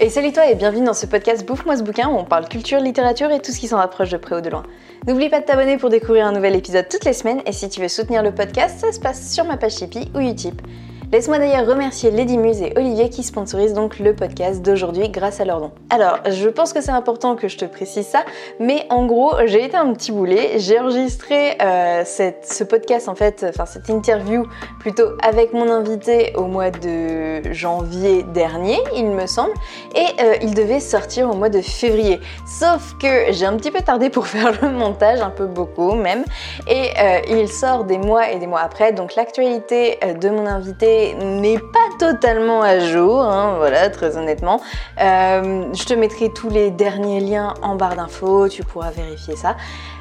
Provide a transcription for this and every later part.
Et salut toi et bienvenue dans ce podcast Bouffe-moi ce bouquin où on parle culture, littérature et tout ce qui s'en rapproche de près ou de loin. N'oublie pas de t'abonner pour découvrir un nouvel épisode toutes les semaines et si tu veux soutenir le podcast, ça se passe sur ma page Tipeee ou Utip. Laisse-moi d'ailleurs remercier Lady Muse et Olivier qui sponsorisent donc le podcast d'aujourd'hui grâce à leur don. Alors, je pense que c'est important que je te précise ça, mais en gros, j'ai été un petit boulet. J'ai enregistré euh, ce podcast, en fait, enfin cette interview plutôt avec mon invité au mois de janvier dernier, il me semble, et euh, il devait sortir au mois de février. Sauf que j'ai un petit peu tardé pour faire le montage, un peu beaucoup même, et euh, il sort des mois et des mois après, donc l'actualité de mon invité n'est pas totalement à jour, hein, voilà, très honnêtement. Euh, je te mettrai tous les derniers liens en barre d'infos, tu pourras vérifier ça.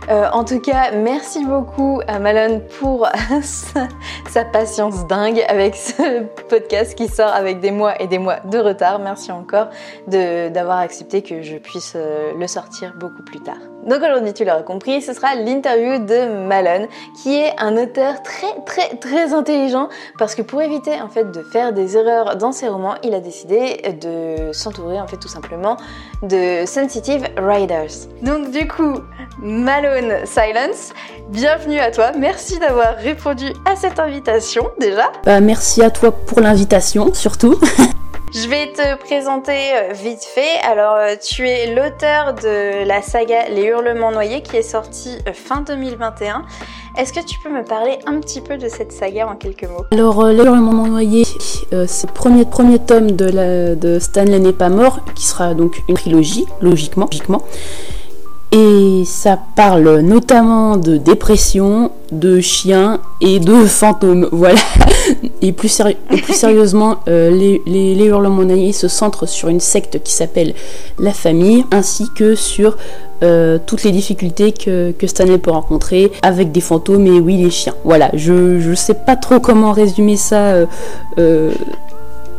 Euh, en tout cas, merci beaucoup à Malone pour sa, patience dingue avec ce podcast qui sort avec des mois et des mois de retard. Merci encore d'avoir accepté que je puisse euh, le sortir beaucoup plus tard. Donc aujourd'hui, tu l'auras compris, ce sera l'interview de Malone, qui est un auteur très très très intelligent parce que pour éviter en fait de faire des erreurs dans ses romans, il a décidé de s'entourer en fait tout simplement de sensitive writers. Donc du coup, Malone Silence, bienvenue à toi. Merci d'avoir répondu à cette invitation déjà. Bah, merci à toi pour l'invitation surtout. Je vais te présenter euh, vite fait. Alors, euh, tu es l'auteur de la saga Les Hurlements Noyés qui est sortie euh, fin 2021. Est-ce que tu peux me parler un petit peu de cette saga en quelques mots? Alors, Les Hurlements Noyés, c'est le premier, premier tome de, la, de Stanley n'est pas mort, qui sera donc une trilogie, logiquement. logiquement. Et ça parle notamment de dépression, de chiens et de fantômes. Voilà. Et plus, plus sérieusement, euh, les, les, les hurlements se centrent sur une secte qui s'appelle la famille, ainsi que sur euh, toutes les difficultés que, que, Stanley peut rencontrer avec des fantômes et oui, les chiens. Voilà, je, je sais pas trop comment résumer ça euh,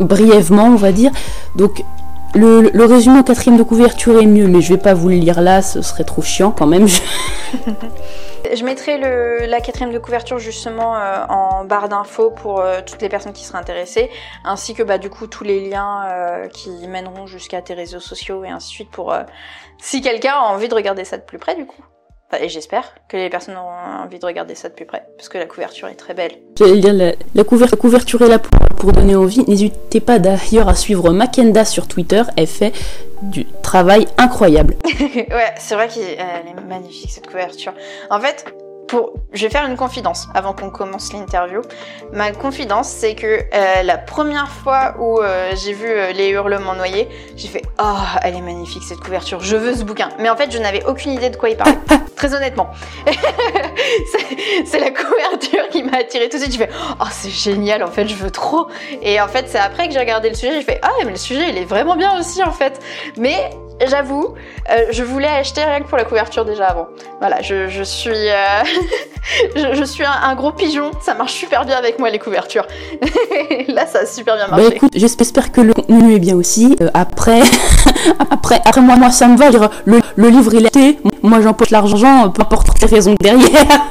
brièvement, on va dire. Donc, le, le, résumé en quatrième de couverture est mieux, mais je vais pas vous le lire là, ce serait trop chiant quand même. je mettrai le, la quatrième de couverture justement euh, en barre d'infos pour euh, toutes les personnes qui seraient intéressées, ainsi que bah, du coup tous les liens euh, qui mèneront jusqu'à tes réseaux sociaux et ainsi de suite pour si quelqu'un a envie de regarder ça de plus près du coup et j'espère que les personnes auront envie de regarder ça de plus près, parce que la couverture est très belle. la, la, couverture est là pour, donner envie. N'hésitez pas d'ailleurs à suivre Makenda sur Twitter, elle fait du travail incroyable. ouais, c'est vrai qu'elle est magnifique cette couverture. En fait, je vais faire une confidence avant qu'on commence l'interview. Ma confidence, c'est que euh, la première fois où euh, j'ai vu euh, les hurlements noyés, j'ai fait oh elle est magnifique cette couverture, je veux ce bouquin. Mais en fait, je n'avais aucune idée de quoi il parlait. Très honnêtement, c'est la couverture qui m'a attiré tout de suite. J'ai fait oh c'est génial en fait, je veux trop. Et en fait, c'est après que j'ai regardé le sujet, j'ai fait ah mais le sujet il est vraiment bien aussi en fait. Mais j'avoue, euh, je voulais acheter rien que pour la couverture déjà avant. Voilà, je, je suis, euh, je, je, suis un, gros pigeon, ça marche super bien avec moi les couvertures. Là, ça a super bien marché. Bah écoute, j'espère que le contenu est bien aussi. Euh, après, après, après moi, moi, ça me va. Le, le livre il est moi j'empoche l'argent, peu importe les raisons derrière.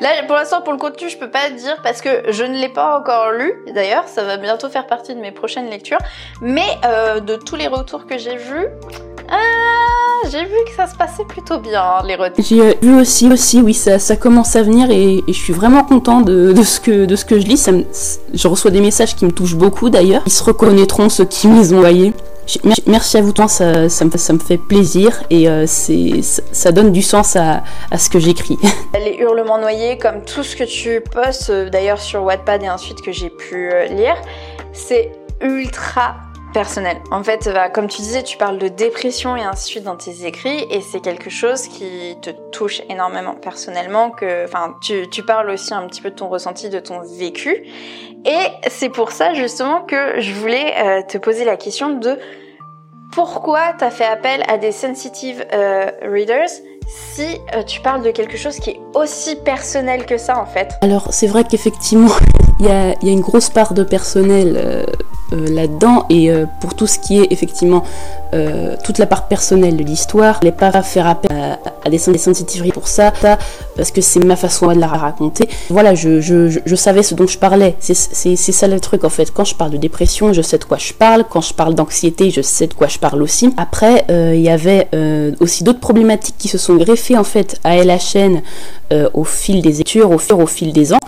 Là, pour l'instant, pour le contenu, je peux pas dire parce que je ne l'ai pas encore lu. D'ailleurs, ça va bientôt faire partie de mes prochaines lectures. Mais de tous les retours que j'ai vus, ah, j'ai vu que ça se passait plutôt bien, les retours. J'ai euh, vu aussi, aussi, oui, ça, commence à venir et, je suis vraiment content de, ce que, de ce que je lis. Je reçois des messages qui me touchent beaucoup d'ailleurs. Ils se reconnaîtront, ceux qui me les ont envoyés. Merci à vous, toi, ça, ça, me, fait plaisir et euh, ça donne du sens à, ce que j'écris. Les hurlements noyés, comme tout ce que tu postes euh, d'ailleurs sur Wattpad et ensuite que j'ai pu lire, c'est ultra personnel. En fait, bah, comme tu disais, tu parles de dépression et ainsi de suite dans tes écrits, et c'est quelque chose qui te touche énormément personnellement. Que, enfin, tu, tu parles aussi un petit peu de ton ressenti, de ton vécu, et c'est pour ça justement que je voulais euh, te poser la question de pourquoi tu as fait appel à des sensitive euh, readers si euh, tu parles de quelque chose qui est aussi personnel que ça en fait? Alors c'est vrai qu'effectivement il y a, y a, une grosse part de personnel là-dedans et pour tout ce qui est effectivement toute la part personnelle de l'histoire, je pas faire appel à, des, sensitivités pour ça, parce que c'est ma façon de la raconter. Voilà, je, savais ce dont je parlais. C'est ça le truc en fait. Quand je parle de dépression, je sais de quoi je parle. Quand je parle d'anxiété, je sais de quoi je parle aussi. Après, il y avait aussi d'autres problématiques qui se sont greffées en fait à LHN au fil des études, au, au fil des ans.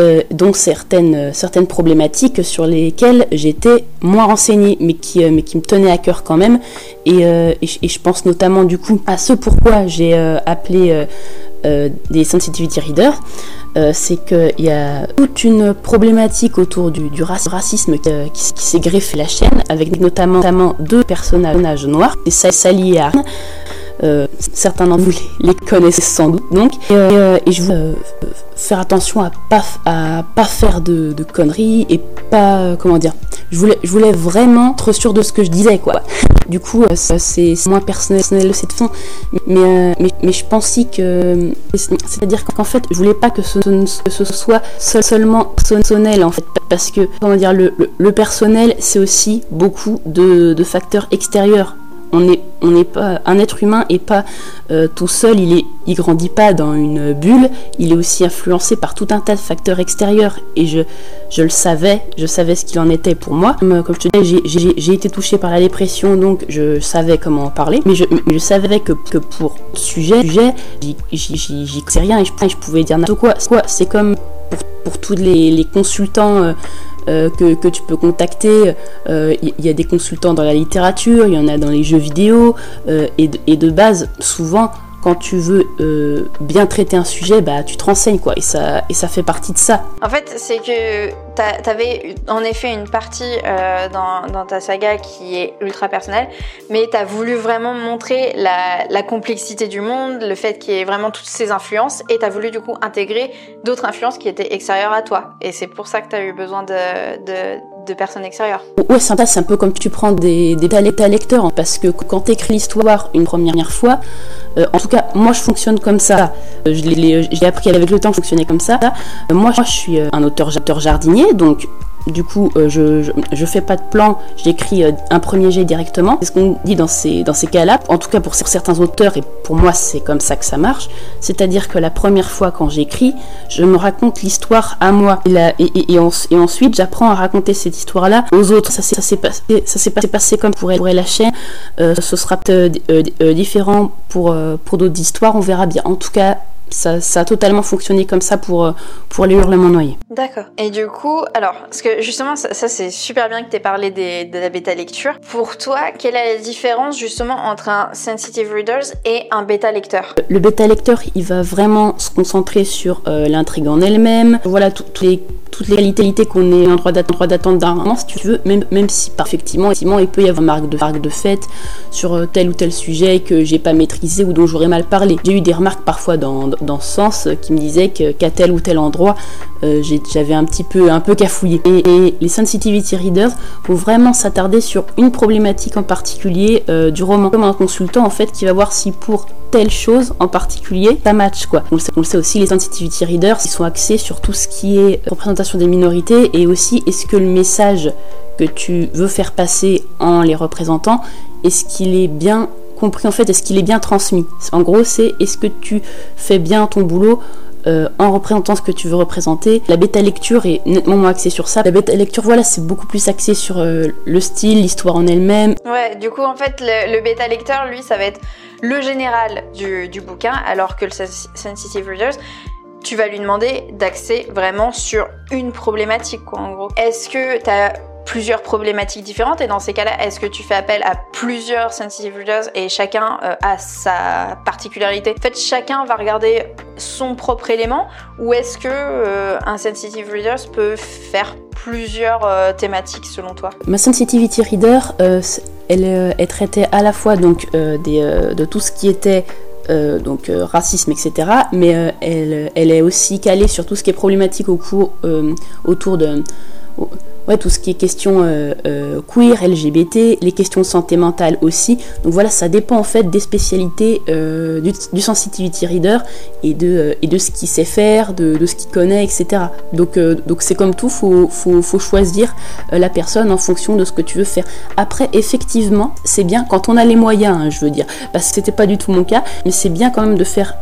Euh, donc certaines, certaines problématiques sur lesquelles j'étais moins renseignée, mais qui, euh, mais qui me tenaient à cœur quand même. Et, euh, et, je pense notamment du coup à ce pourquoi j'ai appelé des sensitivity readers. c'est qu'il y a toute une problématique autour du, racisme qui, s'est greffé la chaîne, avec notamment, notamment deux personnages noirs, et Sally et Arne. Euh, certains d'entre vous les, connaissent sans doute. Donc, et, euh, je veux euh, faire attention à pas à pas faire de, conneries et pas comment dire. Je voulais je voulais vraiment être sûr de ce que je disais quoi. Du coup, c'est moins personnel, cette fond, mais, mais, mais je pense aussi que c'est-à-dire qu'en fait, je voulais pas que ce, soit seulement personnel en fait, parce que comment dire le, le, personnel, c'est aussi beaucoup de facteurs extérieurs on n'est n'est pas un être humain et pas euh, tout seul, il est il grandit pas dans une bulle, il est aussi influencé par tout un tas de facteurs extérieurs et je le savais, je savais ce qu'il en était pour moi. Comme, je te disais, j'ai été touchée par la dépression donc je savais comment en parler, mais je, savais que, pour sujet, sujet j'y sais rien et je, pouvais dire n'importe quoi. C'est comme pour, tous les, les consultants euh, euh, que, tu peux contacter. Il euh, y, a des consultants dans la littérature, il y en a dans les jeux vidéo, euh, et, et, de base, souvent, quand tu veux euh, bien traiter un sujet, bah tu te renseignes quoi, et ça, et ça fait partie de ça. En fait, c'est que tu avais en effet une partie euh, dans, ta saga qui est ultra personnelle, mais tu as voulu vraiment montrer la, complexité du monde, le fait qu'il y ait vraiment toutes ces influences, et tu as voulu du coup intégrer d'autres influences qui étaient extérieures à toi. Et c'est pour ça que tu as eu besoin de de personnes extérieures. Ouais, c'est un peu comme tu prends des, des ta lecteurs, parce que quand tu écris l'histoire une première fois, euh, en tout cas, moi je fonctionne comme ça. Euh, j'ai appris avec le temps de fonctionner comme ça. Euh, moi, je suis un auteur jardinier, donc du coup, euh, je, je, fais pas de plan, j'écris euh, un premier jet directement. C'est ce qu'on dit dans ces, cas-là, en tout cas pour certains auteurs, et pour moi c'est comme ça que ça marche. C'est-à-dire que la première fois quand j'écris, je me raconte l'histoire à moi. Et, ensuite, j'apprends à raconter cette histoire-là aux autres. Ça s'est passé, comme pour, pour la chaîne. Euh, ce sera peut-être différent pour d'autres histoires, on verra bien. En tout cas, ça, a totalement fonctionné comme ça pour, euh, pour les hurlements noyés. D'accord. Et du coup, alors, parce que justement, ça, c'est super bien que tu aies parlé de la bêta lecture. Pour toi, quelle est la différence justement entre un sensitive readers et un bêta lecteur? Le bêta lecteur, il va vraiment se concentrer sur euh, l'intrigue en elle-même. Voilà, toutes les toutes les qualités qu'on est en droit d'attendre d'un roman, si tu veux, même, même si par effectivement, effectivement, il peut y avoir marque de, marque de fête sur euh, tel ou tel sujet que j'ai pas maîtrisé ou dont j'aurais mal parlé. J'ai eu des remarques parfois dans, dans ce sens qui me disaient qu'à tel ou tel endroit, euh, j'avais un petit peu, un peu cafouillé. Et, les sensitivity readers vont vraiment s'attarder sur une problématique en particulier euh, du roman, comme un consultant en fait qui va voir si pour telle chose en particulier ça match quoi. On le, sait, on le sait aussi, les sensitivity readers, ils sont axés sur tout ce qui est représentation des minorités et aussi est-ce que le message que tu veux faire passer en les représentant, est-ce qu'il est bien compris en fait, est-ce qu'il est bien transmis En gros, c'est est-ce que tu fais bien ton boulot euh, en représentant ce que tu veux représenter. La bêta lecture est nettement moins axée sur ça. La bêta lecture, voilà, c'est beaucoup plus axé sur euh, le style, l'histoire en elle-même. Ouais, du coup, en fait, le, bêta lecteur, lui, ça va être le général du, du bouquin, alors que le sensitive readers, tu vas lui demander d'axer vraiment sur une problématique, quoi, en gros. Est-ce que tu as plusieurs problématiques différentes. Et dans ces cas-là, est-ce que tu fais appel à plusieurs sensitive readers et chacun euh, a sa particularité? En fait, chacun va regarder son propre élément. Ou est-ce que euh, un sensitive reader peut faire plusieurs euh, thématiques selon toi? Ma sensitivity reader, elle est traitée à la fois donc des, de tout ce qui était donc racisme, etc. Mais elle, elle est aussi calée sur tout ce qui est problématique au cours, autour de ouais, tout ce qui est question euh, euh, queer, LGBT, les questions de santé mentale aussi. Donc voilà, ça dépend en fait des spécialités euh, du, sensitivity reader et de, et de ce qu'il sait faire, de, de ce qu'il connaît, etc. Donc donc c'est comme tout, faut, faut, faut choisir la personne en fonction de ce que tu veux faire. Après, effectivement, c'est bien quand on a les moyens, hein, je veux dire, parce que c'était pas du tout mon cas, mais c'est bien quand même de faire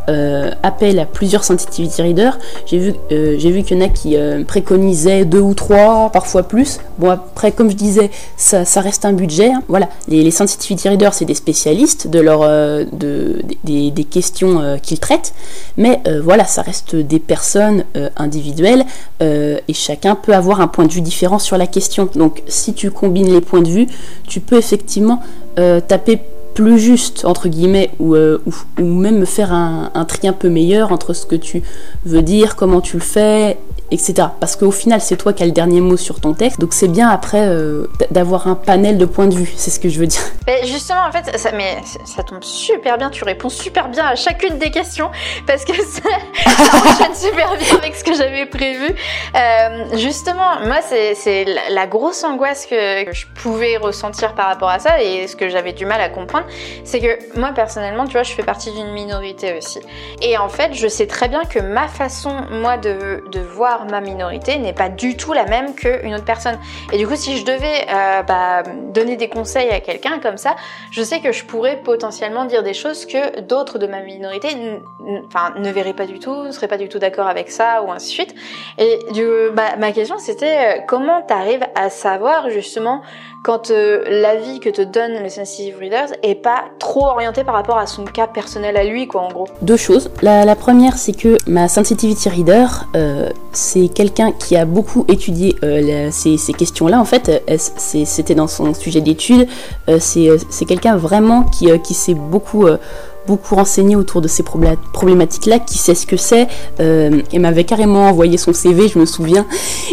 appel à plusieurs sensitivity readers. J'ai vu, j'ai vu qu'il y en a qui préconisaient deux ou trois, parfois plus. Bon, après, comme je disais, ça, reste un budget. Hein. Voilà, les, sensitivity readers, c'est des spécialistes euh, de, des, questions euh, qu'ils traitent, mais euh, voilà, ça reste des personnes individuelles et chacun peut avoir un point de vue différent sur la question. Donc, si tu combines les points de vue, tu peux effectivement taper plus juste entre guillemets ou, ou, même faire un, tri un peu meilleur entre ce que tu veux dire, comment tu le fais etc. Parce qu'au final, c'est toi qui as le dernier mot sur ton texte, donc c'est bien après euh, d'avoir un panel de points de vue, c'est ce que je veux dire. Mais justement, en fait, ça, mais ça tombe super bien, tu réponds super bien à chacune des questions, parce que ça, enchaîne super bien avec ce que j'avais prévu. Euh, justement, moi, c'est la, grosse angoisse que, que, je pouvais ressentir par rapport à ça, et ce que j'avais du mal à comprendre, c'est que moi, personnellement, tu vois, je fais partie d'une minorité aussi. Et en fait, je sais très bien que ma façon, moi, de, de voir ma minorité n'est pas du tout la même qu'une autre personne. Et du coup, si je devais euh, bah, donner des conseils à quelqu'un comme ça, je sais que je pourrais potentiellement dire des choses que d'autres de ma minorité ne verraient pas du tout, ne seraient pas du tout d'accord avec ça, ou ainsi de suite. Et bah, ma question, c'était euh, comment tu arrives à savoir justement quand euh, l'avis que te donne le sensitive readers est pas trop orienté par rapport à son cas personnel à lui, quoi, en gros. Deux choses. La, première, c'est que ma sensitivity reader, euh, c'est quelqu'un qui a beaucoup étudié euh, ces, ces questions-là. En fait, c'était dans son sujet d'étude. c'est quelqu'un vraiment qui, qui s'est beaucoup beaucoup renseigné autour de ces problématiques-là, qui sait ce que c'est. Euh, elle m'avait carrément envoyé son CV, je me souviens,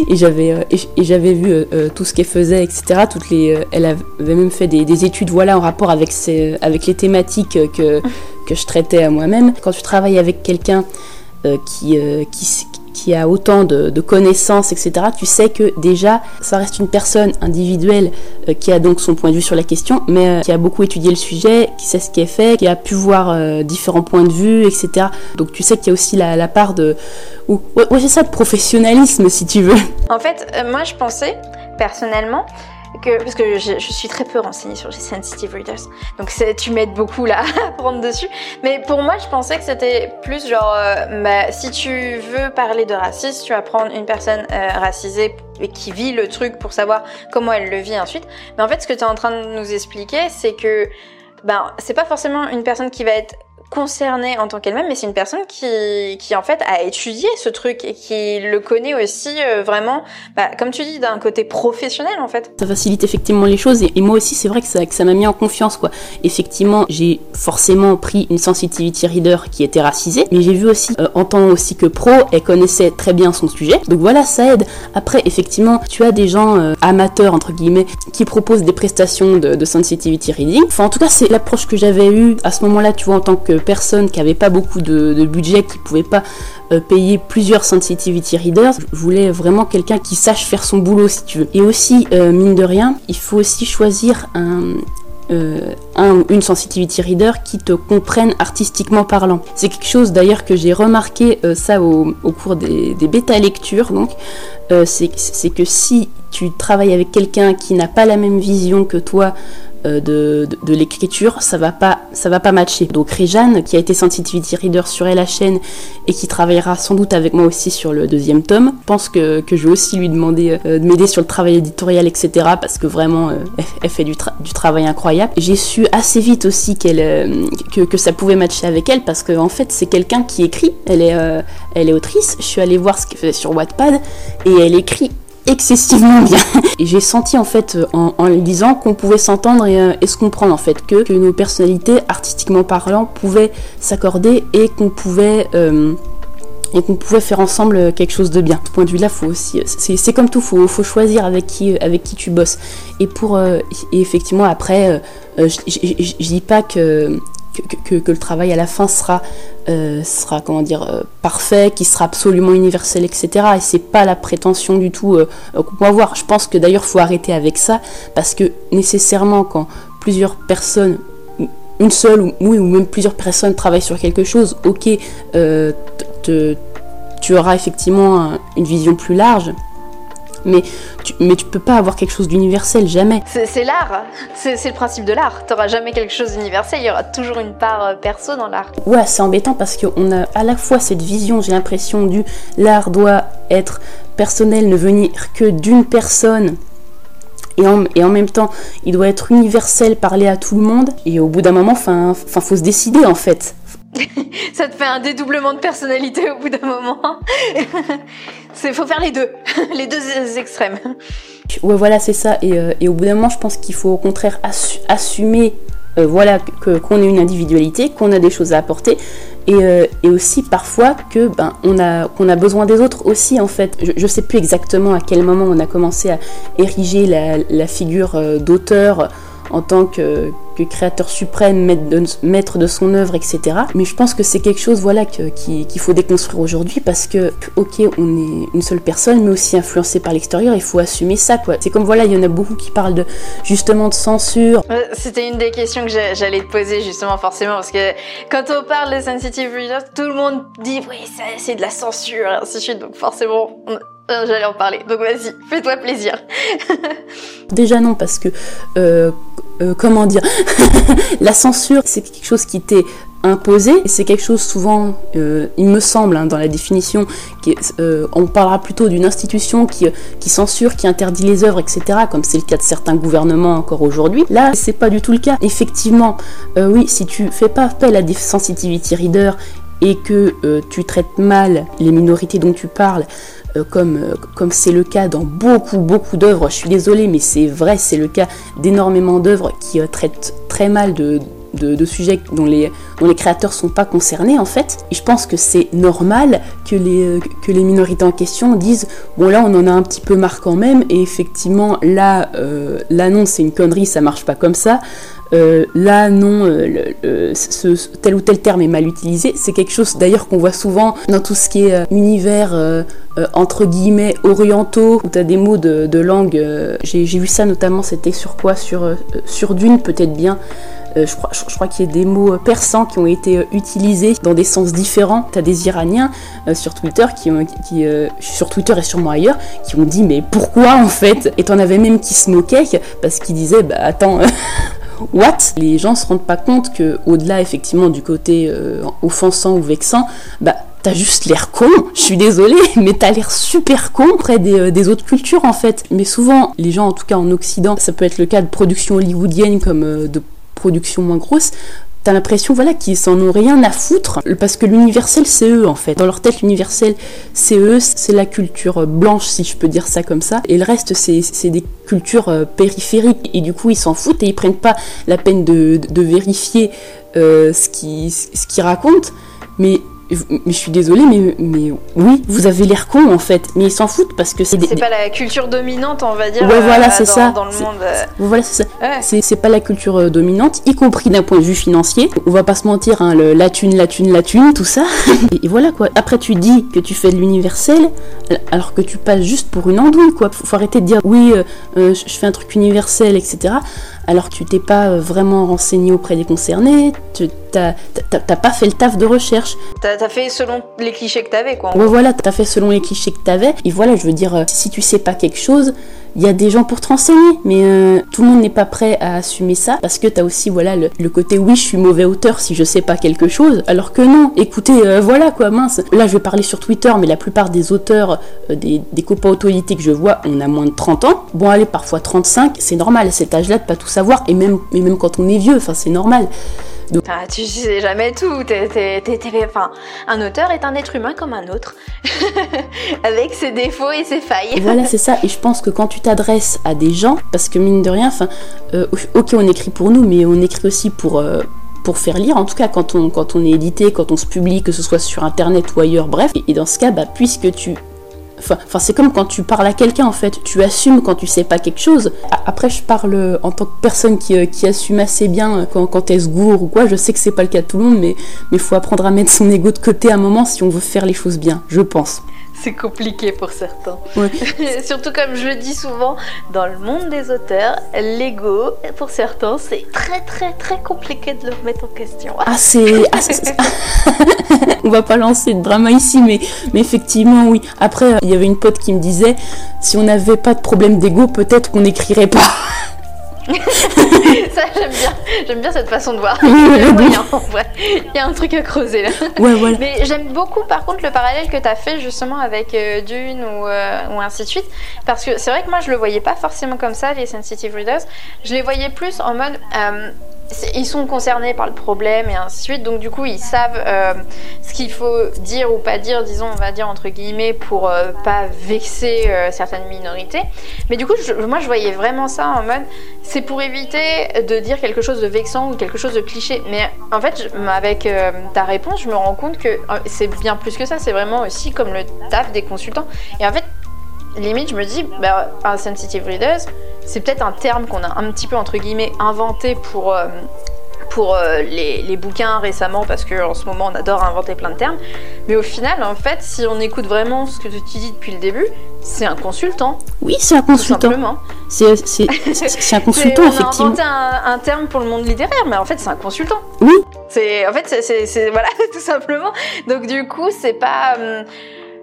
et j'avais euh, vu euh, tout ce qu'elle faisait, etc. Toutes les, elle avait même fait des, études, voilà, en rapport avec avec les thématiques que que je traitais à moi-même. Quand tu travailles avec quelqu'un qui, qui, qui a autant de, connaissances, etc., tu sais que déjà, ça reste une personne individuelle euh, qui a donc son point de vue sur la question, mais euh, qui a beaucoup étudié le sujet, qui sait ce qui est fait, qui a pu voir euh, différents points de vue, etc. Donc tu sais qu'il y a aussi la, part de... Ou, ouais, ça, de professionnalisme, si tu veux. En fait, moi, je pensais, personnellement, parce que je, suis très peu renseignée sur les sensitive readers, donc tu m'aides beaucoup là à prendre dessus. Mais pour moi, je pensais que c'était plus genre, euh, bah, si tu veux parler de racisme, tu vas prendre une personne euh, racisée et qui vit le truc pour savoir comment elle le vit ensuite. Mais en fait, ce que tu es en train de nous expliquer, c'est que ben c'est pas forcément une personne qui va être concernée en tant qu'elle-même, mais c'est une personne qui, qui en fait a étudié ce truc et qui le connaît aussi euh, vraiment, bah, comme tu dis, d'un côté professionnel en fait. Ça facilite effectivement les choses et, moi aussi c'est vrai que ça, que ça m'a mis en confiance quoi. Effectivement j'ai forcément pris une sensitivity reader qui était racisée, mais j'ai vu aussi euh, en tant aussi que pro, elle connaissait très bien son sujet. Donc voilà, ça aide. Après effectivement, tu as des gens euh, amateurs entre guillemets qui proposent des prestations de, de sensitivity reading. Enfin en tout cas c'est l'approche que j'avais eue à ce moment-là, tu vois, en tant que personnes qui n'avaient pas beaucoup de, budget, qui ne pouvaient pas euh, payer plusieurs sensitivity readers. Je voulais vraiment quelqu'un qui sache faire son boulot si tu veux. Et aussi, euh, mine de rien, il faut aussi choisir un, euh, un, une sensitivity reader qui te comprenne artistiquement parlant. C'est quelque chose d'ailleurs que j'ai remarqué ça au, cours des, des bêta lectures. Donc, c'est que si tu travailles avec quelqu'un qui n'a pas la même vision que toi euh, de, l'écriture, ça va pas ça va pas matcher. Donc Réjeanne, qui a été sensitivity reader sur la chaîne et qui travaillera sans doute avec moi aussi sur le deuxième tome, pense que, que je vais aussi lui demander euh, de m'aider sur le travail éditorial, etc. Parce que vraiment, euh, elle, fait du, travail incroyable. J'ai su assez vite aussi que, que, ça pouvait matcher avec elle parce qu'en en fait, c'est quelqu'un qui écrit. Elle est, elle est autrice. Je suis allée voir ce qu'elle fait sur Wattpad et elle écrit excessivement bien. Et j'ai senti en fait en, en le disant qu'on pouvait s'entendre et, euh, se comprendre en fait, que, nos personnalités artistiquement parlant pouvaient s'accorder et qu'on pouvait euh, et qu'on pouvait faire ensemble quelque chose de bien. De ce point de vue-là, faut aussi, c'est comme tout, faut, faut choisir avec qui, avec qui tu bosses. Et pour, euh, et effectivement, après, je, je, dis pas que que, le travail à la fin sera, euh, sera comment dire, euh, parfait, qui sera absolument universel, etc. Et c'est pas la prétention du tout euh, qu'on peut avoir. Je pense que d'ailleurs, faut arrêter avec ça, parce que nécessairement, quand plusieurs personnes une seule ou, ou même plusieurs personnes travaillent sur quelque chose, ok, tu auras effectivement une vision plus large, mais tu, mais tu peux pas avoir quelque chose d'universel, jamais. C'est l'art, c'est le principe de l'art. Tu jamais quelque chose d'universel, il y aura toujours une part euh, perso dans l'art. Ouais, c'est embêtant parce qu'on a à la fois cette vision, j'ai l'impression, du l'art doit être personnel, ne venir que d'une personne. Et en, et en, même temps, il doit être universel, parler à tout le monde. Et au bout d'un moment, enfin, faut se décider en fait. ça te fait un dédoublement de personnalité au bout d'un moment. C'est faut faire les deux, les deux extrêmes. Ouais, voilà, c'est ça. Et, euh, et, au bout d'un moment, je pense qu'il faut au contraire assumer, euh, voilà, qu'on ait une individualité, qu'on a des choses à apporter, et, euh, et aussi parfois ben a qu'on a besoin des autres aussi en fait. Je, je sais plus exactement à quel moment on a commencé à ériger la figure d'auteur en tant que, créateur suprême, maître de, son œuvre, etc. Mais je pense que c'est quelque chose voilà, qu'il faut déconstruire aujourd'hui parce que, ok, on est une seule personne, mais aussi influencé par l'extérieur, il faut assumer ça. quoi. C'est comme, voilà, il y en a beaucoup qui parlent de, justement de censure. Euh, c'était une des questions que j'allais te poser, justement, forcément, parce que quand on parle de sensitive readers, tout le monde dit, oui, c'est de la censure, ainsi de suite, donc forcément... Euh, j'allais en parler. Donc vas-y, fais-toi plaisir. Déjà non, parce que, euh, euh, comment dire, la censure, c'est quelque chose qui t'est imposé. C'est quelque chose souvent, il me semble, hein, dans la définition, qui on parlera plutôt d'une institution qui, qui, censure, qui interdit les œuvres, etc., comme c'est le cas de certains gouvernements encore aujourd'hui. Là, c'est pas du tout le cas. Effectivement, oui, si tu fais pas appel à des sensitivity readers et que tu traites mal les minorités dont tu parles, euh, comme euh, comme c'est le cas dans beaucoup beaucoup d'œuvres. Je suis désolée, mais c'est vrai, c'est le cas d'énormément d'œuvres qui euh, traitent très mal de, de, sujets dont les, dont les créateurs sont pas concernés en fait. Et je pense que c'est normal que les, que les minorités en question disent bon là on en a un petit peu marre quand même et effectivement là l'annonce c'est une connerie, ça marche pas comme ça. Euh, là, non, euh, tel ou tel terme est mal utilisé. C'est quelque chose d'ailleurs qu'on voit souvent dans tout ce qui est euh, univers entre guillemets orientaux, où tu des mots de, langue. J'ai vu ça notamment, c'était sur quoi? Sur, sur Dune, peut-être bien. je crois, qu'il y a des mots persans qui ont été utilisés dans des sens différents. Tu as des Iraniens sur Twitter qui, ont, sur Twitter et sûrement ailleurs, qui ont dit mais pourquoi en fait? Et t'en avais même qui se moquaient parce qu'ils disaient bah attends. what? Les gens se rendent pas compte que au-delà effectivement du côté euh, offensant ou vexant, bah t'as juste l'air con, je suis désolée, mais t'as l'air super con près des, euh, des, autres cultures en fait. Mais souvent, les gens en tout cas en Occident, ça peut être le cas de productions hollywoodiennes comme euh, de productions moins grosses, T'as l'impression voilà qu'ils s'en ont rien à foutre parce que l'universel c'est eux en fait. Dans leur tête l'universel c'est eux, c'est la culture blanche si je peux dire ça comme ça. Et le reste c'est des cultures euh, périphériques. Et du coup ils s'en foutent et ils prennent pas la peine de, vérifier euh, ce qu'ils ce qu'ils racontent. Mais mais je suis désolée, mais, mais oui, vous avez l'air con en fait. Mais ils s'en foutent parce que c'est. C'est pas la culture dominante, on va dire. Ouais, voilà, euh, c'est ça. Dans le monde. Euh. Voilà, c'est ça. C'est pas la culture euh, dominante, y compris d'un point de vue financier. On va pas se mentir, hein, le, la thune, la thune, la thune, tout ça. et, voilà quoi. Après, tu dis que tu fais de l'universel, alors que tu passes juste pour une andouille quoi. Faut, arrêter de dire oui, je fais un truc universel, etc alors que tu t'es pas euh, vraiment renseigné auprès des concernés, tu t'as pas fait le taf de recherche. T'as as fait selon les clichés que t'avais, quoi. Ouais, voilà, t'as fait selon les clichés que t'avais. Et voilà, je veux dire, euh, si tu sais pas quelque chose, il y a des gens pour te renseigner, mais euh, tout le monde n'est pas prêt à assumer ça parce que t'as aussi voilà le, côté oui je suis mauvais auteur si je sais pas quelque chose, alors que non. Écoutez, euh, voilà quoi mince. Là je vais parler sur Twitter, mais la plupart des auteurs, euh, des, des copains autorités que je vois, on a moins de 30 ans. Bon allez parfois 35, c'est normal à cet âge-là de pas tout savoir et même et même quand on est vieux, enfin c'est normal. Ah, tu sais jamais tout. enfin, un auteur est un être humain comme un autre, avec ses défauts et ses failles. voilà, c'est ça. Et je pense que quand tu t'adresses à des gens, parce que mine de rien, euh, ok, on écrit pour nous, mais on écrit aussi pour. Euh, pour faire lire, en tout cas quand on, quand on est édité, quand on se publie, que ce soit sur internet ou ailleurs, bref. Et, dans ce cas, bah, puisque tu Enfin, c'est comme quand tu parles à quelqu'un en fait. Tu assumes quand tu sais pas quelque chose. Après, je parle en tant que personne qui, qui assume assez bien quand, quand elle se ou quoi. Je sais que c'est pas le cas de tout le monde, mais il faut apprendre à mettre son ego de côté à un moment si on veut faire les choses bien, je pense. C'est compliqué pour certains. Surtout comme je le dis souvent, dans le monde des auteurs, l'ego, pour certains, c'est très très très compliqué de le remettre en question. Ah, c'est... Ah, On va pas lancer de drama ici, mais, mais effectivement, oui. Après, il y avait une pote qui me disait, si on n'avait pas de problème d'ego, peut-être qu'on n'écrirait pas. ça, j'aime bien. J'aime bien cette façon de voir. Il y a un truc à creuser là. Mais j'aime beaucoup, par contre, le parallèle que tu as fait justement avec euh, Dune ou, euh, ou, ainsi de suite. Parce que c'est vrai que moi, je le voyais pas forcément comme ça, les sensitive readers. Je les voyais plus en mode. Euh, ils sont concernés par le problème et ainsi de suite, donc du coup ils savent euh, ce qu'il faut dire ou pas dire, disons on va dire entre guillemets, pour euh, pas vexer euh, certaines minorités. Mais du coup moi je voyais vraiment ça en mode c'est pour éviter de dire quelque chose de vexant ou quelque chose de cliché. Mais en fait avec ta réponse je me rends compte que c'est bien plus que ça, c'est vraiment aussi comme le taf des consultants. Et en fait limite, je me dis, bah, un sensitive readers, c'est peut-être un terme qu'on a un petit peu, entre guillemets, inventé pour, euh, pour euh, les, les, bouquins récemment, parce qu'en ce moment, on adore inventer plein de termes. Mais au final, en fait, si on écoute vraiment ce que tu dis depuis le début, c'est un consultant. Oui, c'est un consultant. simplement. C'est un consultant, effectivement. On a inventé un, un, terme pour le monde littéraire, mais en fait, c'est un consultant. Oui. C'est, en fait, c'est, voilà, tout simplement. Donc, du coup, c'est pas. Hum,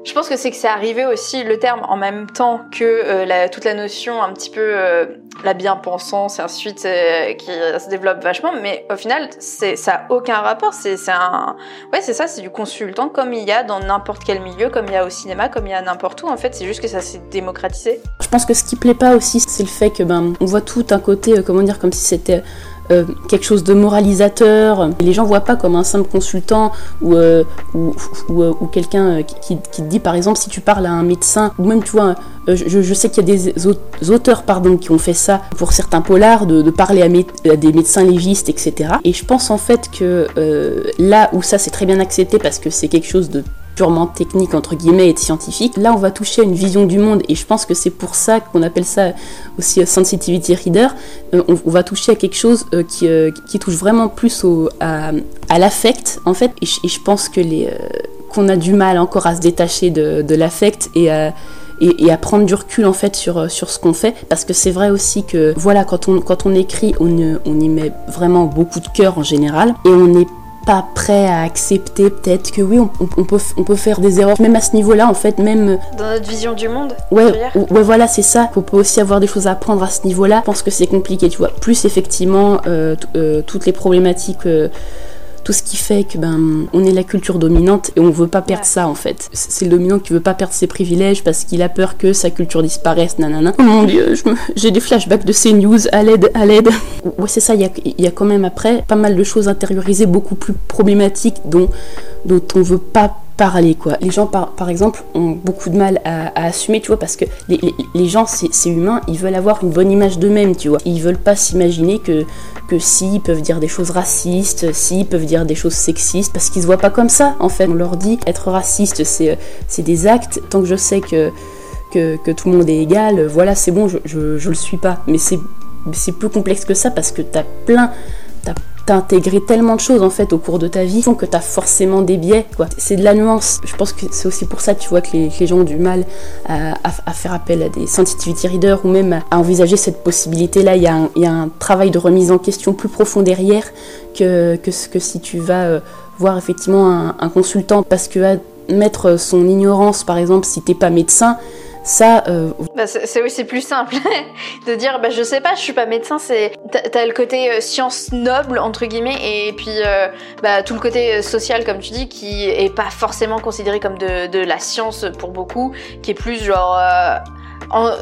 je pense que c'est que c'est arrivé aussi le terme en même temps que euh, toute la notion un petit peu euh, la bien-pensance et ensuite euh, qui se développe vachement, mais au final c'est ça a aucun rapport. C'est un ouais c'est ça, c'est du consultant comme il y a dans n'importe quel milieu, comme il y a au cinéma, comme il y a n'importe où. En fait, c'est juste que ça s'est démocratisé. Je pense que ce qui plaît pas aussi, c'est le fait que ben on voit tout un côté comment dire comme si c'était euh, quelque chose de moralisateur. Les gens voient pas comme un simple consultant ou, euh, ou, ou, euh, quelqu'un qui, qui, te dit, par exemple, si tu parles à un médecin, ou même, tu vois, je, je, sais qu'il y a des auteurs pardon, qui ont fait ça pour certains polars, de, parler à, des médecins légistes, etc. Et je pense en fait que là où ça c'est très bien accepté parce que c'est quelque chose de purement technique entre guillemets et scientifique. Là, on va toucher à une vision du monde et je pense que c'est pour ça qu'on appelle ça aussi euh, sensitivity reader. Euh, on, va toucher à quelque chose euh, qui, qui, touche vraiment plus au, à, l'affect en fait. Et je, pense que les qu'on a du mal encore à se détacher de, de l'affect et à et, à prendre du recul en fait sur, sur ce qu'on fait parce que c'est vrai aussi que voilà quand on, quand on écrit on, on y met vraiment beaucoup de cœur en général et on est pas prêt à accepter peut-être que oui, on, peut, on peut faire des erreurs, même à ce niveau-là, en fait, même... Dans notre vision du monde Ouais, ouais voilà, c'est ça. On peut aussi avoir des choses à apprendre à ce niveau-là. Je pense que c'est compliqué, tu vois. Plus effectivement, euh, euh, toutes les problématiques... Euh, tout ce qui fait que ben on est la culture dominante et on veut pas perdre ça en fait. C'est le dominant qui veut pas perdre ses privilèges parce qu'il a peur que sa culture disparaisse, nanana. Oh mon dieu, j'ai des flashbacks de ces news, à l'aide, à l'aide. Ouais c'est ça, il y a, y a, quand même après pas mal de choses intériorisées beaucoup plus problématiques dont, dont on veut pas parler quoi. Les gens par, exemple ont beaucoup de mal à, assumer tu vois parce que les, gens c'est humain, ils veulent avoir une bonne image d'eux-mêmes tu vois. Ils veulent pas s'imaginer que que s'ils peuvent dire des choses racistes, s'ils peuvent dire des choses sexistes parce qu'ils se voient pas comme ça en fait. On leur dit être raciste c'est c'est des actes tant que je sais que tout le monde est égal, voilà, c'est bon, je, je, je le suis pas. Mais c'est plus complexe que ça parce que t'as plein t'as intégré tellement de choses en fait au cours de ta vie que t'as forcément des biais quoi. C'est de la nuance. Je pense que c'est aussi pour ça tu vois que les, gens ont du mal à, à, faire appel à des sensitivity readers ou même à envisager cette possibilité là. Il y, a un, travail de remise en question plus profond derrière que, que, que si tu vas euh, voir effectivement un, consultant parce que mettre son ignorance par exemple si t'es pas médecin ça. Euh... Bah, c'est c'est plus simple de dire, bah je sais pas, je suis pas médecin. C'est t'as le côté euh, science noble entre guillemets et puis euh, bah, tout le côté euh, social comme tu dis qui est pas forcément considéré comme de, de la science pour beaucoup, qui est plus genre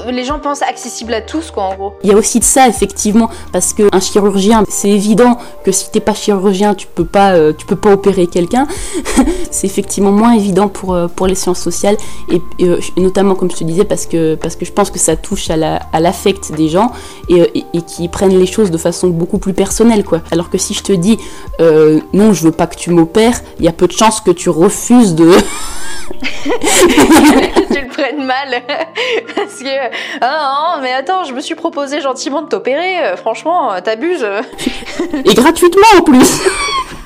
les gens pensent accessible à tous, quoi, en gros. Il y a aussi de ça, effectivement, parce que un chirurgien, c'est évident que si t'es pas chirurgien, tu peux pas, euh, tu peux pas opérer quelqu'un. c'est effectivement moins évident pour, euh, pour les sciences sociales, et, euh, notamment, comme je te disais, parce que, parce que je pense que ça touche à l'affect la, à des gens et, et, qui prennent les choses de façon beaucoup plus personnelle, quoi. Alors que si je te dis, non, je veux pas que tu m'opères, il y a peu de chances que tu refuses de. que tu le prennes mal. Parce que, ah non, mais attends, je me suis proposé gentiment de t'opérer. euh, Franchement, euh, t'abuses. Et gratuitement en plus.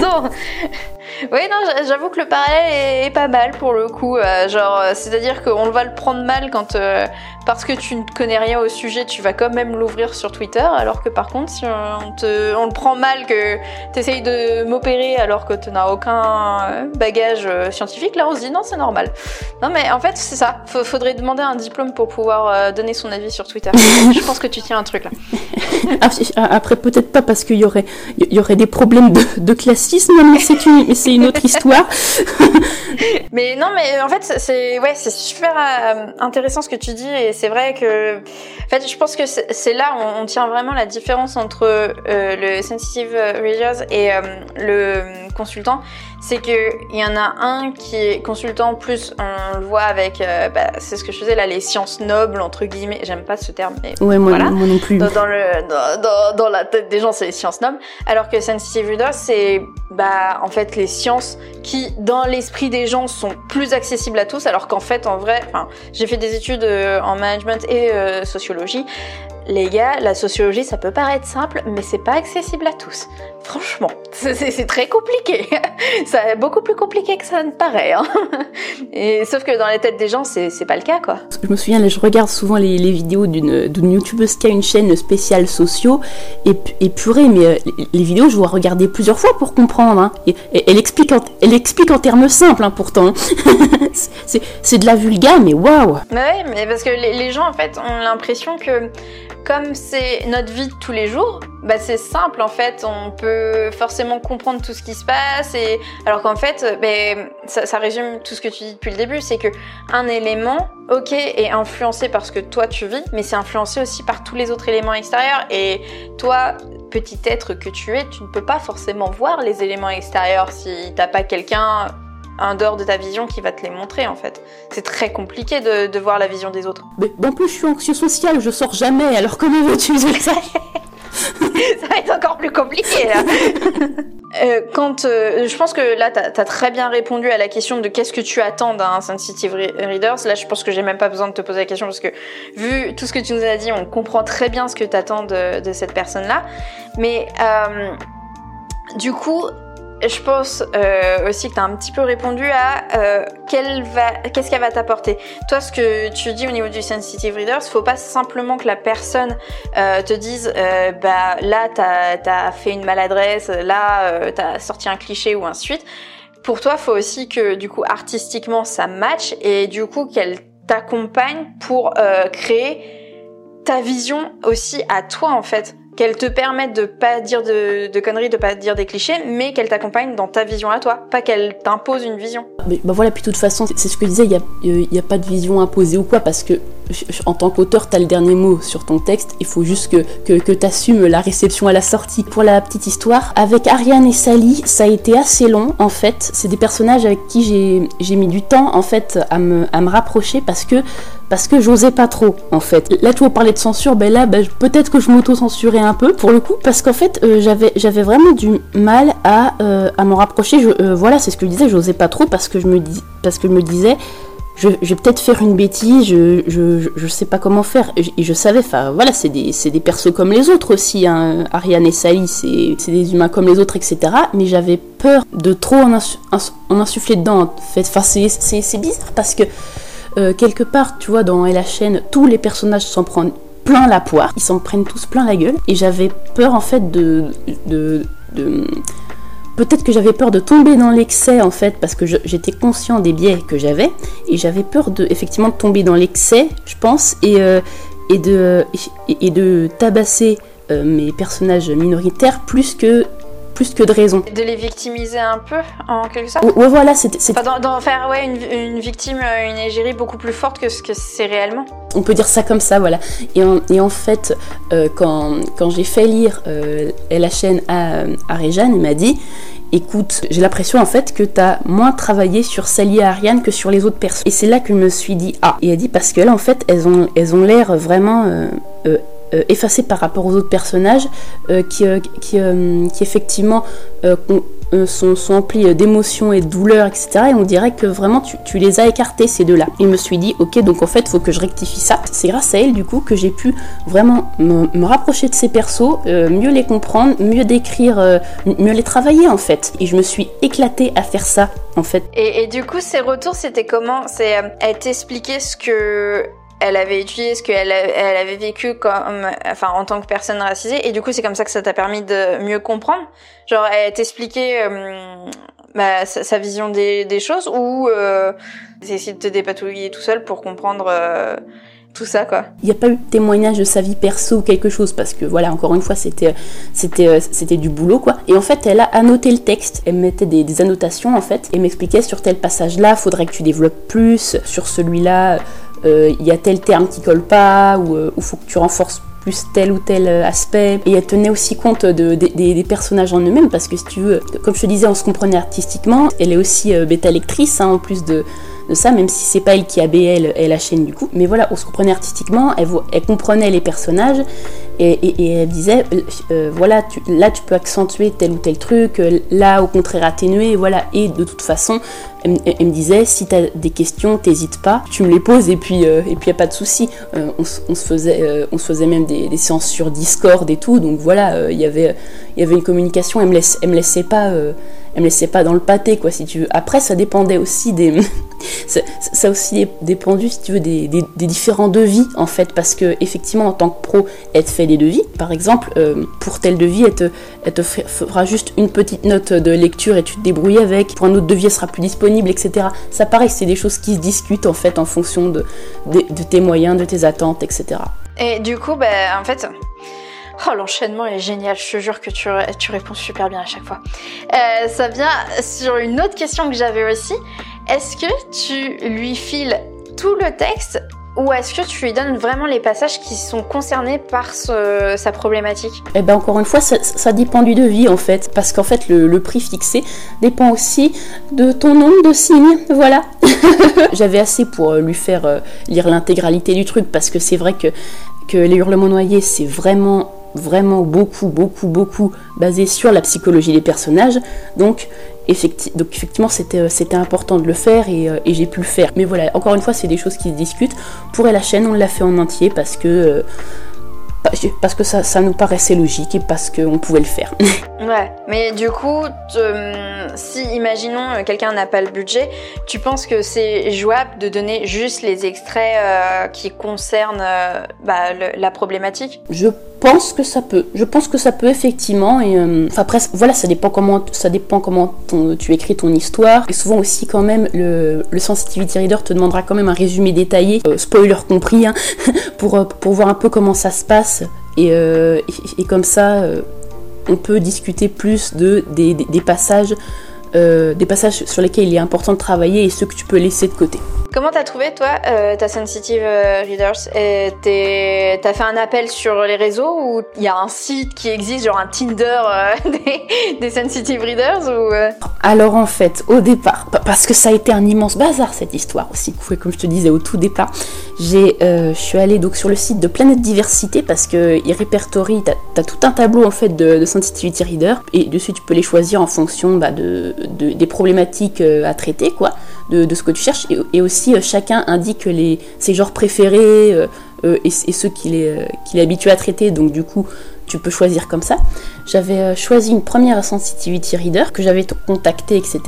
non. Oui, non, j'a- j'avoue que le parallèle est, pas mal pour le coup. euh, genre, c'est-à-dire qu'on va le prendre mal quand, euh, parce que tu ne connais rien au sujet, tu vas quand même l'ouvrir sur Twitter, alors que par contre, si on, te, on le prend mal que t'essayes de m'opérer alors que tu n'as aucun euh, bagage euh, scientifique, là on se dit non, c'est normal. Non, mais en fait, c'est ça. Faudrait demander un diplôme pour pouvoir euh, donner son avis sur Twitter. Je pense que tu tiens un truc là. Ah, Après, peut-être pas parce qu'il y aurait, y aurait des problèmes de, de classisme, mais c'est une, mais c'est une autre histoire. Mais non, mais en fait, c'est- ouais, super intéressant ce que tu dis et c'est vrai que, en fait, je pense que c'est là où on, on tient vraiment la différence entre euh, le sensitive readers et euh, le consultant, c'est que il y en a un qui est consultant plus, on le voit avec, euh, bah, c'est ce que je faisais là, les sciences nobles entre guillemets. J'aime pas ce terme, mais Ouais, moi, Voilà. moi non plus. dans, dans le dans, la tête des gens c'est les sciences nobles alors que sensitive reader c'est bah en fait les sciences qui dans l'esprit des gens sont plus accessibles à tous alors qu'en fait en vrai enfin j'ai fait des études euh, en management et euh, sociologie les gars, la sociologie, ça peut paraître simple, mais c'est pas accessible à tous. Franchement, c'est- très compliqué. C'est beaucoup plus compliqué que ça ne paraît. Hein. Et sauf que dans les têtes des gens, c'est pas le cas, quoi. Je me souviens, là, je regarde souvent les, les vidéos d'une youtubeuse qui a une chaîne spéciale sociaux, et, et purée, mais euh, les, les vidéos, je dois regarder plusieurs fois pour comprendre. hein. Et, et elle, explique en, elle explique en termes simples, hein, pourtant. C'est- de la vulgaire, mais waouh Mais ouais, mais parce que les, les gens en fait ont l'impression que comme c'est notre vie de tous les jours, bah c'est simple en fait, on peut forcément comprendre tout ce qui se passe et alors qu'en fait, ça, ça résume tout ce que tu dis depuis le début, c'est que un élément, ok, est influencé par ce que toi tu vis, mais c'est influencé aussi par tous les autres éléments extérieurs. Et toi, petit être que tu es, tu ne peux pas forcément voir les éléments extérieurs si t'as pas quelqu'un en dehors de ta vision qui va te les montrer en fait. C'est très compliqué de, de voir la vision des autres. Mais en plus, je suis anxieux social, je sors jamais, alors comment veux-tu que je le sache Ça va être encore plus compliqué là. Euh, quand euh, je pense que là t'as as très bien répondu à la question de qu'est-ce que tu attends d'un sensitive re- readers. Là je pense que j'ai même pas besoin de te poser la question parce que vu tout ce que tu nous as dit, on comprend très bien ce que t'attends de, de cette personne là. Mais euh, du coup, je pense euh, aussi que tu as un petit peu répondu à euh, qu'est-ce qu'elle va t'apporter. Toi, ce que tu dis au niveau du sensitive readers, faut pas simplement que la personne euh, te dise, euh, bah là, t'as as fait une maladresse, là, euh, t'as sorti un cliché ou ainsi de suite. Pour toi, faut aussi que du coup artistiquement ça match et du coup qu'elle t'accompagne pour euh, créer ta vision aussi à toi en fait qu'elle te permette de pas dire de, conneries, de pas dire des clichés, mais qu'elle t'accompagne dans ta vision à toi, pas qu'elle t'impose une vision. Mais bah voilà, puis de toute façon, c'est ce que je disais, il n'y a, y a pas de vision imposée ou quoi, parce que en tant qu'auteur, tu as le dernier mot sur ton texte, il faut juste que, que, tu assumes la réception à la sortie. Pour la petite histoire, avec Ariane et Sally, ça a été assez long en fait. C'est des personnages avec qui j'ai- j'ai mis du temps en fait à me, à me rapprocher parce que parce que j'osais pas trop en fait. Là tu vois parler de censure, ben là ben, peut-être que je m'auto-censurais un peu pour le coup parce qu'en fait euh, j'avais j'avais vraiment du mal à, euh, à m'en rapprocher. Je, euh, voilà c'est ce que je disais, j'osais pas trop parce que je me dis parce que je me disais je, vais peut-être faire une bêtise, je, je, je, sais pas comment faire. Et je, savais, enfin voilà, c'est des, des persos comme les autres aussi. Hein. Ariane et Sally, c'est des humains comme les autres, etc. Mais j'avais peur de trop en, insu- ins- en insuffler dedans. En fait, enfin, c'est bizarre parce que euh, quelque part, tu vois, dans la chaîne, tous les personnages s'en prennent plein la poire, ils s'en prennent tous plein la gueule. Et j'avais peur en fait de, de, de Peut-être que j'avais peur de tomber dans l'excès en fait parce que j'étais conscient des biais que j'avais et j'avais peur de effectivement de tomber dans l'excès, je pense, et, euh, de et, et de tabasser euh, mes personnages minoritaires plus que plus que de raison. De les victimiser un peu, en quelque sorte? Ouais, voilà, c'était- Enfin, d'en faire ouais, une, une victime, euh, une égérie beaucoup plus forte que ce que c'est réellement. on peut dire ça comme ça, voilà. Et en, et en fait, euh, quand, quand j'ai fait lire euh, la chaîne à, à Réjeanne, il m'a dit Écoute, j'ai l'impression en fait que tu as moins travaillé sur Sally et Ariane que sur les autres personnes. Et c'est là que je me suis dit Ah Et elle dit Parce que là, en fait, elles ont elles ont l'air vraiment. euh, euh, euh, effacées par rapport aux autres personnages euh, qui, euh, qui, qui effectivement sont, sont emplis d'émotions et de douleurs, etc. Et on dirait que vraiment tu, tu les as écartés ces deux-là. Et je me suis dit, ok, donc en fait, faut que je rectifie ça. C'est grâce à elle, du coup, que j'ai pu vraiment me, rapprocher de ces persos, mieux les comprendre, mieux décrire, mieux les travailler en fait. Et je me suis éclatée à faire ça en fait. Et, du coup, ces retours, c'était comment? C'est elle t'expliquait ce que elle avait étudié, ce qu'elle avait vécu comme, enfin, en tant que personne racisée, et du coup, c'est comme ça que ça t'a permis de mieux comprendre. Genre, elle t'expliquait euh, bah, sa, vision des, choses, ou euh, essayé de te dépatouiller tout seul pour comprendre euh, tout ça, quoi. Il n'y a pas eu de témoignage de sa vie perso ou quelque chose parce que voilà, encore une fois, euh, c'était du boulot quoi. Et en fait, elle a annoté le texte, elle mettait des, des annotations en fait et m'expliquait sur tel passage là, faudrait que tu développes plus, sur celui-là, euh, il y a tel terme qui colle pas ou euh, ou faut que tu renforces plus tel ou tel euh, aspect. Et elle tenait aussi compte de, des- personnages en eux-mêmes, parce que si tu veux, comme je te disais, on se comprenait artistiquement. Elle est aussi euh, bêta lectrice, hein, en plus de, de ça, même si c'est pas elle qui a BL et la chaîne du coup. Mais voilà, on se comprenait artistiquement, elle, comprenait les personnages, et, et- elle disait, euh, euh, voilà, là tu peux accentuer tel ou tel truc, euh, là au contraire atténuer, voilà. Et de toute façon, elle, me- disait, si t'as des questions, t'hésites pas, tu me les poses, et puis euh, et a pas de souci. On, se- faisait, on se faisait même des, séances sur Discord et tout, donc voilà, il y avait y avait une communication, elle me, elle me laissait pas. Elle me laissait pas dans le pâté, quoi, si tu veux. Après, ça dépendait aussi des. ça, aussi dé- dépendu, si tu veux, des, des- différents devis, en fait, parce que, effectivement, en tant que pro, elle te fait des devis. Par exemple, euh, pour tel devis, elle te, fera juste une petite note de lecture et tu te débrouilles avec. Pour un autre devis, elle sera plus disponible, etc. Ça, pareil, c'est des choses qui se discutent, en fait, en fonction de, de, de tes moyens, de tes attentes, etc. Et du coup, bah, en fait, oh, l'enchaînement est génial. Je te jure que tu, réponds super bien à chaque fois. Euh, ça vient sur une autre question que j'avais aussi. Est-ce que tu lui files tout le texte ou est-ce que tu lui donnes vraiment les passages qui sont concernés par sa problématique? Eh ben encore une fois, ça, dépend du devis en fait, parce qu'en fait le, prix fixé dépend aussi de ton nombre de signes, voilà. J'avais assez pour euh, lui faire euh, lire l'intégralité du truc, parce que c'est vrai que les hurlements noyés, c'est vraiment vraiment beaucoup, beaucoup, beaucoup basé sur la psychologie des personnages, donc, donc effectivement c'était euh, c'était important de le faire et, euh, et j'ai pu le faire. Mais voilà, encore une fois, c'est des choses qui se discutent. Pour la chaîne, on l'a fait en entier parce que euh, parce que ça, ça nous paraissait logique et parce qu'on pouvait le faire. Ouais, mais du coup, te- si imaginons euh, quelqu'un n'a pas le budget, tu penses que c'est jouable de donner juste les extraits euh, qui concernent euh, bah, le- la problématique? Je pense que ça peut. Je pense que ça peut effectivement. Et euh, enfin après, voilà, ça dépend comment, ça dépend comment ton- tu écris ton histoire. Et souvent aussi quand même, le, le sensitivity reader te demandera quand même un résumé détaillé, euh, spoiler compris, hein, pour euh, pour voir un peu comment ça se passe. Et, euh, et, comme ça, euh, on peut discuter plus de des passages. Euh, des passages sur lesquels il est important de travailler et ceux que tu peux laisser de côté. Comment t'as trouvé, toi, euh, ta sensitive euh, readers? T'as fait un appel sur les réseaux ou il y a un site qui existe, genre un Tinder euh, des, des sensitive readers ou euh? Alors en fait, au départ, pa- parce que ça a été un immense bazar cette histoire aussi, comme je te disais au tout départ, j'ai, je suis allée donc sur le site de Planète Diversité parce que il répertorie, t'as as tout un tableau en fait de, de sensitivity reader et dessus tu peux les choisir en fonction bah, de, de- des problématiques euh, à traiter quoi, de, ce que tu cherches et, aussi euh, chacun indique les ses genres préférés euh, et, ceux qu'il est, habitué à traiter donc du coup tu peux choisir comme ça. J'avais choisi une première sensitivity reader que j'avais contactée, etc.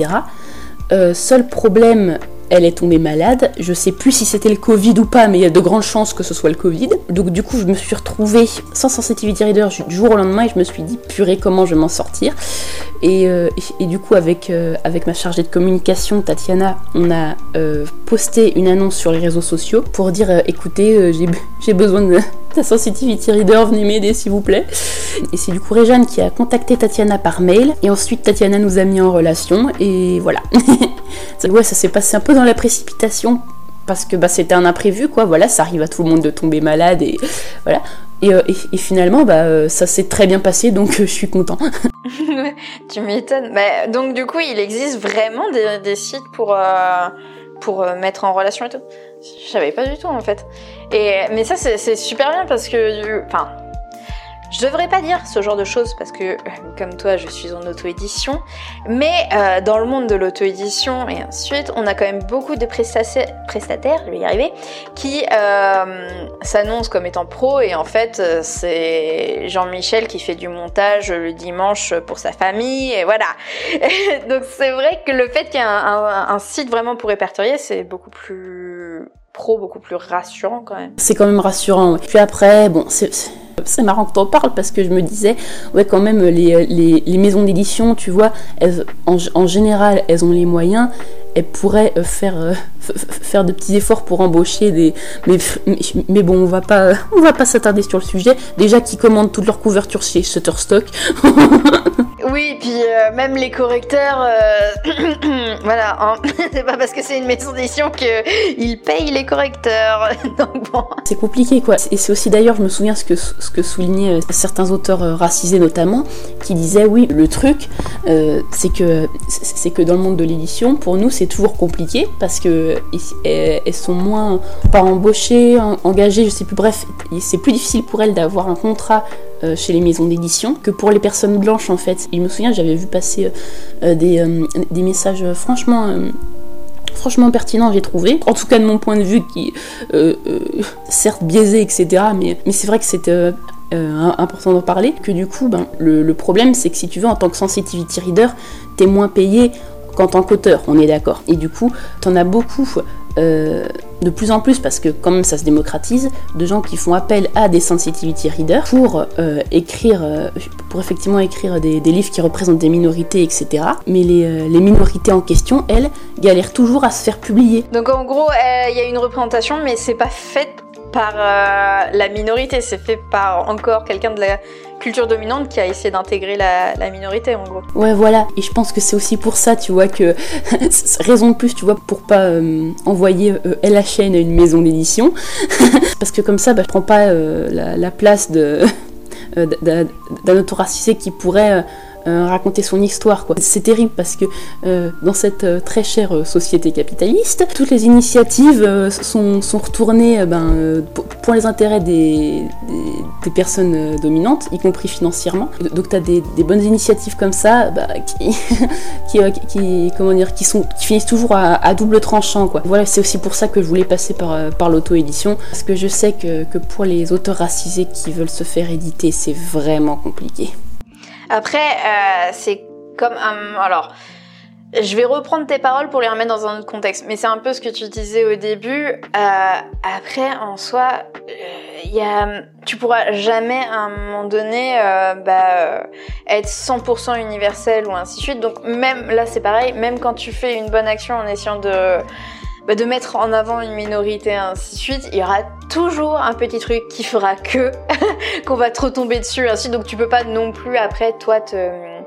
Seul problème, elle est tombée malade. Je sais plus si c'était le Covid ou pas, mais il y a de grandes chances que ce soit le Covid. Donc du coup, je me suis retrouvée sans sensitivity reader du jour au lendemain et je me suis dit purée comment je vais m'en sortir? Et, euh, du coup, avec, euh, avec ma chargée de communication, Tatiana, on a euh, posté une annonce sur les réseaux sociaux pour dire écoutez, j'ai besoin de sensitivity reader, venez m'aider s'il vous plaît. Et c'est du coup Réjeanne qui a contacté Tatiana par mail. Et ensuite, Tatiana nous a mis en relation. Et voilà. Ouais, ça s'est passé un peu dans la précipitation. Parce que bah, c'était un imprévu, quoi. Voilà, ça arrive à tout le monde de tomber malade. Et voilà. Et, euh, finalement, bah, euh, ça s'est très bien passé. Donc, euh, je suis content. Tu m'étonnes. Bah, donc du coup, il existe vraiment des, sites pour pour mettre en relation et tout? Je savais pas du tout en fait. Et mais ça c'est super bien parce que enfin Je devrais pas dire ce genre de choses parce que, comme toi, je suis en auto-édition. Mais euh, dans le monde de l'auto-édition et ainsi de suite, on a quand même beaucoup de prestataires, je vais y arriver, qui euh, s'annoncent comme étant pro et en fait, euh, c'est Jean-Michel qui fait du montage le dimanche pour sa famille et voilà. Donc c'est vrai que le fait qu'il y ait un site vraiment pour répertorier, c'est beaucoup plus beaucoup plus rassurant quand même. C'est quand même rassurant. Ouais. Puis après, bon, c'est marrant que tu en parles parce que je me disais, ouais, quand même, les, maisons d'édition, tu vois, en, général, elles ont les moyens, elles pourraient euh, faire, euh, faire de petits efforts pour embaucher des. Mais, bon, on va pas, on va pas s'attarder sur le sujet. Déjà, qui commandent toute leur couverture chez Shutterstock. oui, puis euh, même les correcteurs, euh, voilà, hein. c'est pas parce que c'est une maison d'édition qu'ils payent les correcteurs. Donc bon. C'est compliqué, quoi. Et c'est aussi d'ailleurs, je me souviens ce que, ce que soulignaient certains auteurs racisés notamment, qui disaient oui, le truc, euh, c'est que que dans le monde de l'édition, pour nous, c'est toujours compliqué parce que elles sont moins pas embauchées, engagées, je sais plus. Bref, c'est plus difficile pour elles d'avoir un contrat euh, chez les maisons d'édition que pour les personnes blanches en fait. Il me souvient, j'avais vu passer euh, des, euh, des, messages franchement franchement pertinent, j'ai trouvé. En tout cas, de mon point de vue, qui certes biaisé, etc. Mais, c'est vrai que c'était important d'en parler. Que du coup, ben, le, problème, c'est que si tu veux, en tant que sensitivity reader, t'es moins payé qu'en tant qu'auteur, on est d'accord. Et du coup, t'en as beaucoup de plus en plus, parce que quand même ça se démocratise, de gens qui font appel à des sensitivity readers pour euh, écrire, euh, pour effectivement écrire des, livres qui représentent des minorités, etc. Mais les, les, minorités en question, elles, galèrent toujours à se faire publier. Donc en gros, il y a une représentation, mais c'est pas fait par la minorité, c'est fait par encore quelqu'un de la culture dominante qui a essayé d'intégrer la, minorité en gros. Ouais voilà, et je pense que c'est aussi pour ça, tu vois, que raison de plus, tu vois, pour pas euh, envoyer euh, LHN à une maison d'édition, parce que comme ça, bah, je prends pas euh, la, la, place d'un auteur racisé qui pourrait euh, raconter son histoire. Quoi. C'est terrible parce que euh, dans cette euh, très chère euh, société capitaliste, toutes les initiatives euh, sont, sont, retournées ben, pour les intérêts des, des, personnes dominantes, y compris financièrement. Donc tu as des, bonnes initiatives comme ça bah, qui, qui, qui, comment dire, qui, sont, qui finissent toujours à, à double tranchant. Quoi. Voilà, c'est aussi pour ça que je voulais passer par, par l'auto-édition, parce que je sais que, que pour les auteurs racisés qui veulent se faire éditer, c'est vraiment compliqué. Après, euh, c'est comme un... Alors, je vais reprendre tes paroles pour les remettre dans un autre contexte, mais c'est un peu ce que tu disais au début. Euh, après, en soi, il euh, tu pourras jamais à un moment donné euh, bah, être 100% universel ou ainsi de suite. Donc même là, c'est pareil. Même quand tu fais une bonne action en essayant de bah, de mettre en avant une minorité ainsi de suite, il y aura toujours un petit truc qui fera que qu'on va trop tomber dessus ainsi donc tu peux pas non plus après toi te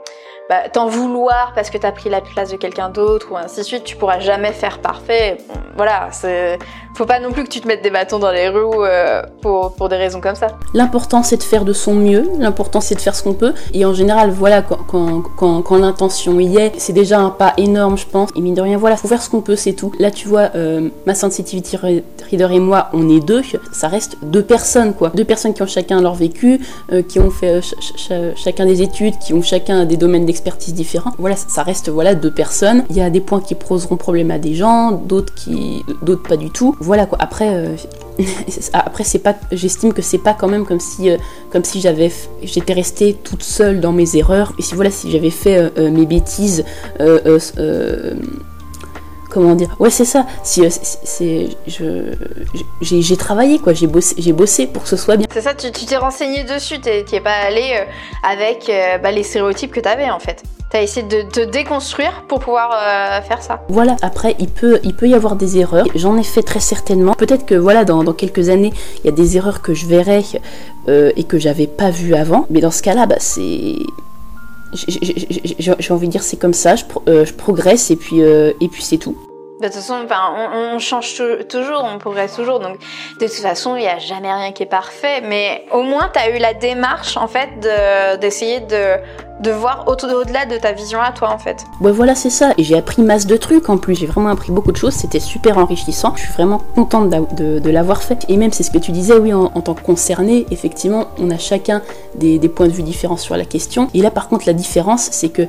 bah, t'en vouloir parce que t'as pris la place de quelqu'un d'autre ou ainsi de suite, tu pourras jamais faire parfait. Voilà, c'est faut pas non plus que tu te mettes des bâtons dans les roues euh, pour, pour des raisons comme ça. L'important c'est de faire de son mieux, l'important c'est de faire ce qu'on peut, et en général, voilà, quand, quand, quand, l'intention y est, c'est déjà un pas énorme, je pense, et mine de rien, voilà, faut faire ce qu'on peut, c'est tout. Là, tu vois, euh, ma sensitivity reader et moi, on est deux, ça reste deux personnes, quoi. Deux personnes qui ont chacun leur vécu, euh, qui ont fait ch ch chacun des études, qui ont chacun des domaines d'expertise différents. Voilà, ça reste, voilà, deux personnes. Il y a des points qui poseront problème à des gens, d'autres qui, d'autres pas du tout voilà quoi. Après, euh, après c'est pas, j'estime que c'est pas quand même comme si, euh, comme si j'avais, j'étais restée toute seule dans mes erreurs. Et si voilà, si j'avais fait euh, euh mes bêtises. Euh, comment dire ouais c'est ça si c'est je j'ai travaillé quoi j'ai bossé j'ai bossé pour que ce soit bien c'est ça tu t'es renseigné dessus t'es es pas allé avec bah, les stéréotypes que t'avais en fait T'as essayé de te déconstruire pour pouvoir euh, faire ça. Voilà, après, il peut, il peut y avoir des erreurs. J'en ai fait très certainement. Peut-être que voilà, dans, dans, quelques années, il y a des erreurs que je verrai euh, et que j'avais pas vues avant. Mais dans ce cas-là, bah, c'est. J'ai envie de dire, c'est comme ça, je, pro euh, je, progresse et puis, euh, et puis c'est tout. De toute façon, on, change toujours, on progresse toujours. Donc, de toute façon, il n'y a jamais rien qui est parfait. Mais au moins, tu as eu la démarche, en fait, d'essayer de, de voir au-delà de ta vision à toi en fait. Voilà c'est ça, et j'ai appris masse de trucs en plus, j'ai vraiment appris beaucoup de choses, c'était super enrichissant, je suis vraiment contente de, l'avoir fait. Et même c'est ce que tu disais, oui, en, tant que concerné, effectivement, on a chacun des points de vue différents sur la question. Et là par contre la différence c'est que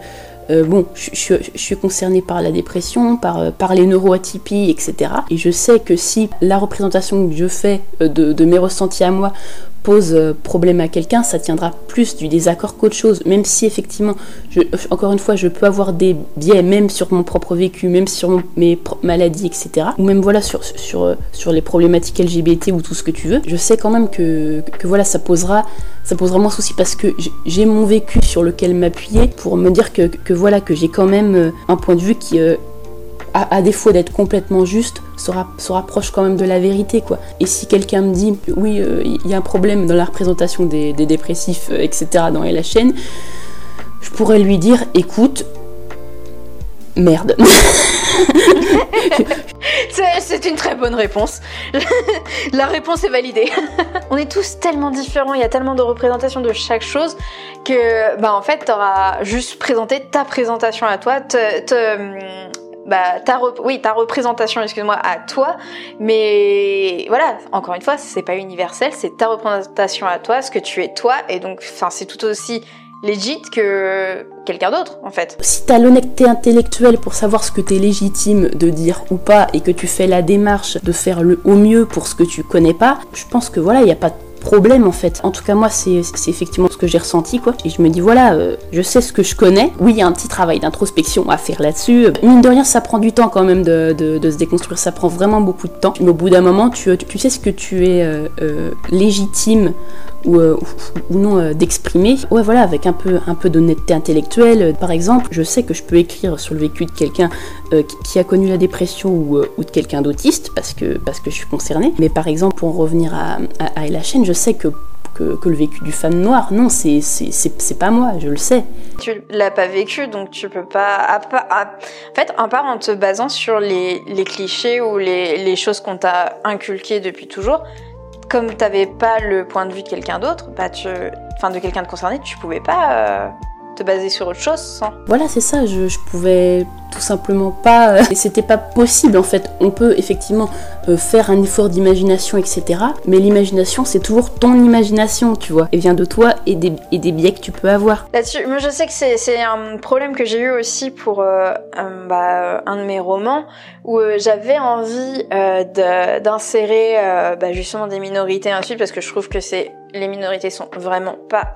euh, bon, je, suis concernée par la dépression, par, euh, les neuroatypies, etc. Et je sais que si la représentation que je fais euh, de, mes ressentis à moi pose problème à quelqu'un, ça tiendra plus du désaccord qu'autre chose. Même si effectivement, encore une fois, je peux avoir des biais même sur mon propre vécu, même sur mes maladies, etc. Ou même voilà sur, sur les problématiques LGBT ou tout ce que tu veux. Je sais quand même que, voilà, ça posera ça pose vraiment souci parce que j'ai mon vécu sur lequel m'appuyer pour me dire que, voilà que j'ai quand même euh, un point de vue qui euh, à, défaut d'être complètement juste, se, rapproche quand même de la vérité, quoi. Et si quelqu'un me dit, oui, euh, il y a un problème dans la représentation des, des dépressifs, etc., dans la chaîne, je pourrais lui dire, écoute, merde. C'est une très bonne réponse. La réponse est validée. On est tous tellement différents, il y a tellement de représentations de chaque chose que, bah, en fait, t'auras juste présenté ta présentation à toi, bah, ta, oui, ta représentation, excuse-moi, à toi. Mais voilà, encore une fois, c'est pas universel, c'est ta représentation à toi, ce que tu es toi, et donc, c'est tout aussi légit que quelqu'un d'autre en fait. Si t'as l'honnêteté intellectuelle pour savoir ce que t'es légitime de dire ou pas et que tu fais la démarche de faire le au mieux pour ce que tu connais pas, je pense que voilà, il n'y a pas de problème en fait. En tout cas moi c'est effectivement ce que j'ai ressenti quoi. Et je me dis voilà, euh, je sais ce que je connais. Oui il y a un petit travail d'introspection à faire là-dessus. Mine de rien ça prend du temps quand même de, se déconstruire, ça prend vraiment beaucoup de temps. Mais au bout d'un moment tu, tu, sais ce que tu es euh, euh, légitime ou, ou non d'exprimer. Ouais voilà avec un peu, un peu d'honnêteté intellectuelle. Par exemple je sais que je peux écrire sur le vécu de quelqu'un qui, a connu la dépression ou, de quelqu'un d'autiste parce que, parce que je suis concernée. Mais par exemple pour en revenir à, la chaîne, je sais que, que, le vécu du femme noire, non, c'est pas moi, je le sais. Tu l'as pas vécu, donc tu peux pas. en fait, en part en te basant sur les, les clichés ou les, les choses qu'on t'a inculquées depuis toujours, comme t'avais pas le point de vue de quelqu'un d'autre, bah tu, enfin de quelqu'un de concerné, tu pouvais pas euh, te baser sur autre chose sans. Voilà, c'est ça, je, je pouvais tout simplement pas. Euh, et c'était pas possible en fait. On peut effectivement euh, faire un effort d'imagination, etc. Mais l'imagination, c'est toujours ton imagination, tu vois. Et vient de toi et des, et des biais que tu peux avoir. Là-dessus, moi je sais que c'est un problème que j'ai eu aussi pour euh, un, bah, un, de mes romans où j'avais envie d'insérer bah, justement des minorités ensuite parce que je trouve que c'est les minorités sont vraiment pas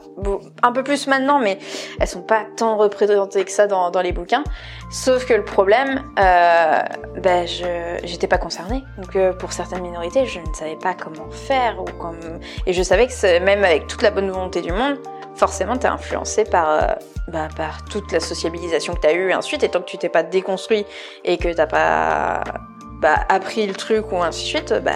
un peu plus maintenant mais elles sont pas tant représentées que ça dans, dans les bouquins sauf que le problème, euh, ben je j'étais pas concernée. Donc euh, pour certaines minorités, je ne savais pas comment faire ou comme et je savais que même avec toute la bonne volonté du monde, forcément t'es influencé par bah, par toute la sociabilisation que t'as eue et ensuite et tant que tu t'es pas déconstruit et que t'as pas bah, appris le truc ou ainsi de suite, bah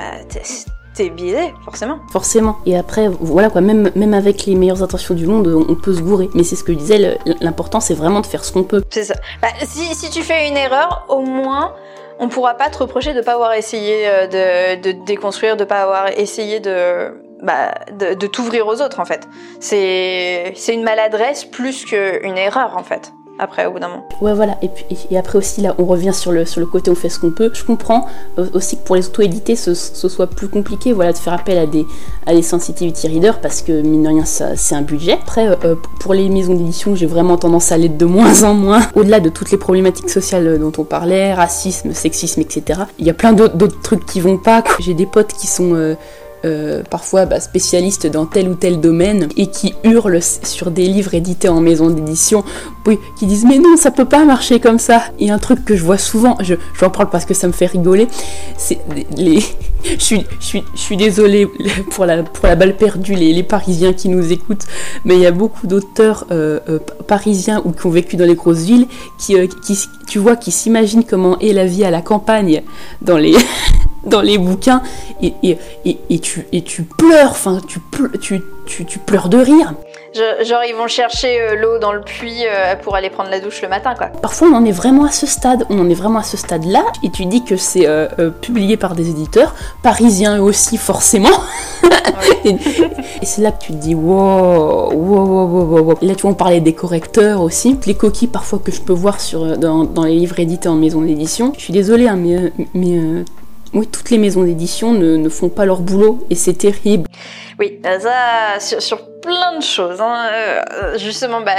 c'est biaisé, forcément. Forcément. Et après, voilà quoi, même, même avec les meilleures intentions du monde, on peut se gourer. Mais c'est ce que je disais, l'important c'est vraiment de faire ce qu'on peut. C'est ça. Bah, si, si tu fais une erreur, au moins, on pourra pas te reprocher de pas avoir essayé euh, de, de déconstruire, de pas avoir essayé de, bah, de, de t'ouvrir aux autres en fait. C'est c'est une maladresse plus qu'une erreur en fait après au bout d'un moment. Ouais voilà et puis et après aussi là on revient sur le sur le côté on fait ce qu'on peut. Je comprends euh, aussi que pour les auto-édités ce, ce, soit plus compliqué voilà de faire appel à des à des sensitivity readers parce que mine de rien c'est un budget. Après euh, euh, pour les maisons d'édition j'ai vraiment tendance à l'être de moins en moins. Au-delà de toutes les problématiques sociales dont on parlait, racisme, sexisme etc. Il y a plein d'autres trucs qui vont pas. J'ai des potes qui sont euh, parfois bah, spécialistes dans tel ou tel domaine et qui hurlent sur des livres édités en maison d'édition, qui disent mais non ça peut pas marcher comme ça. Et un truc que je vois souvent, je j'en parle parce que ça me fait rigoler, c'est les, je suis je suis je suis désolée pour la pour la balle perdue les, les Parisiens qui nous écoutent, mais il y a beaucoup d'auteurs euh, euh, parisiens ou qui ont vécu dans les grosses villes qui, qui tu vois qui s'imaginent comment est la vie à la campagne dans les dans les bouquins et, et, et, et, tu, et tu pleures, enfin tu, tu, tu, tu pleures de rire. genre ils vont chercher euh, l'eau dans le puits euh, pour aller prendre la douche le matin quoi. Parfois on en est vraiment à ce stade, on en est vraiment à ce stade là et tu dis que c'est euh, publié par des éditeurs parisiens aussi forcément. et, c'est là que tu te dis wow, wow, wow, wow, wow. Là tu vois on parlait des correcteurs aussi, les coquilles parfois que je peux voir sur, dans, dans les livres édités en maison d'édition. Je suis désolée hein, mais, mais oui, toutes les maisons d'édition ne, font pas leur boulot et c'est terrible. Oui, ça, sur plein de choses. Hein. Euh, justement, bah,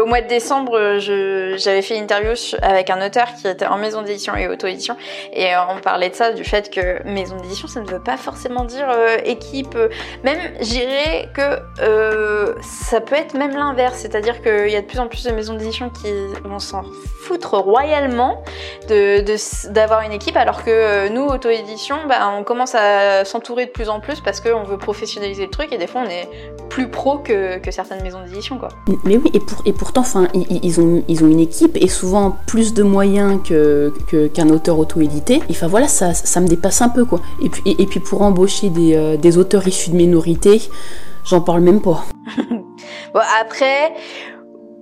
au mois de décembre, j'avais fait une interview avec un auteur qui était en maison d'édition et auto-édition, et euh, on parlait de ça, du fait que maison d'édition, ça ne veut pas forcément dire euh, équipe. Même, j'irais que ça peut être même l'inverse, c'est-à-dire qu'il y a de plus en plus de maisons d'édition qui vont s'en foutre royalement de d'avoir une équipe, alors que nous, auto-édition, bah, on commence à s'entourer de plus en plus parce qu'on veut professionnaliser le truc, et des fois, on est plus pro que, certaines maisons d'édition quoi. Mais oui et, pour, et pourtant enfin ils, ont, ils ont une équipe et souvent plus de moyens que, qu'un auteur auto-édité. Enfin voilà ça, ça me dépasse un peu quoi. Et puis, et, puis pour embaucher des, euh, des auteurs issus de minorités, j'en parle même pas. bon après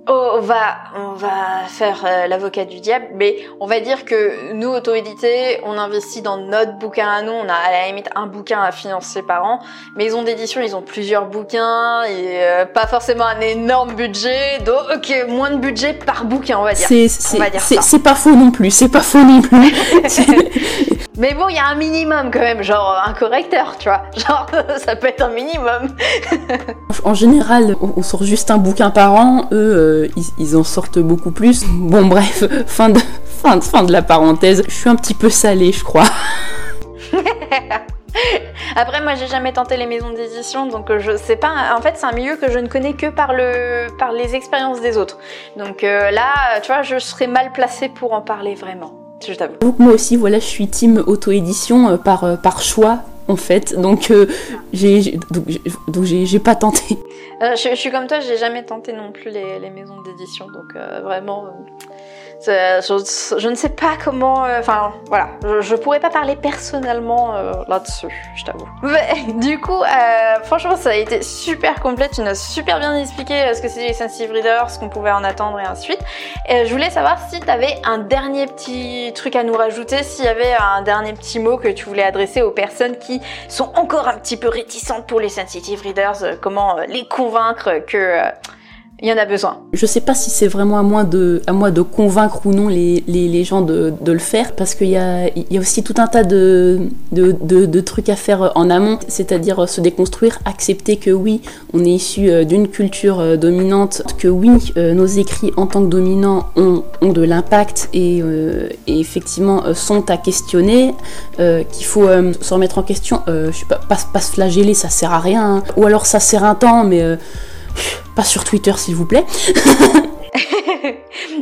on va, on va faire euh, l'avocat du diable, mais on va dire que nous, auto-édités, on investit dans notre bouquin à nous. On a à la limite un bouquin à financer par an. Maison d'édition, ils ont plusieurs bouquins et euh, pas forcément un énorme budget. Donc, ok, moins de budget par bouquin, on va dire. C'est pas faux non plus. C'est pas faux non plus. mais bon, il y a un minimum quand même, genre un correcteur, tu vois. Genre, ça peut être un minimum. en général, on sort juste un bouquin par an. Eux euh, ils, en sortent beaucoup plus. Bon bref, fin de, fin, de, fin de la parenthèse. Je suis un petit peu salée, je crois. Après, moi, j'ai jamais tenté les maisons d'édition, donc euh, je sais pas. En fait, c'est un milieu que je ne connais que par le, par les expériences des autres. Donc euh, là, tu vois, je serais mal placée pour en parler vraiment. Je t'avoue. Donc moi aussi, voilà, je suis team auto-édition par, par choix en fait. Donc j'ai donc j'ai pas tenté. Euh, je, suis comme toi, j'ai jamais tenté non plus les, les maisons d'édition, donc euh, vraiment, je, je, ne sais pas comment. Euh, enfin, voilà, je, pourrais pas parler personnellement euh, là-dessus, je t'avoue. du coup, euh, franchement, ça a été super complet. Tu nous as super bien expliqué ce que c'est les sensitive readers, ce qu'on pouvait en attendre et ainsi de suite. Et je voulais savoir si tu avais un dernier petit truc à nous rajouter, s'il y avait un dernier petit mot que tu voulais adresser aux personnes qui sont encore un petit peu réticentes pour les sensitive readers, comment les convaincre que il y en a besoin. Je sais pas si c'est vraiment à moi de, convaincre ou non les, gens de, le faire, parce qu'il y a, aussi tout un tas de, trucs à faire en amont, c'est-à-dire se déconstruire, accepter que oui, on est issu euh, d'une culture euh, dominante, que oui, euh, nos écrits en tant que dominants ont, de l'impact et, effectivement sont à questionner, qu'il faut se remettre en question, je sais pas, pas, pas, se flageller, ça sert à rien, hein. ou alors ça sert un temps, mais pas sur Twitter, s'il vous plaît.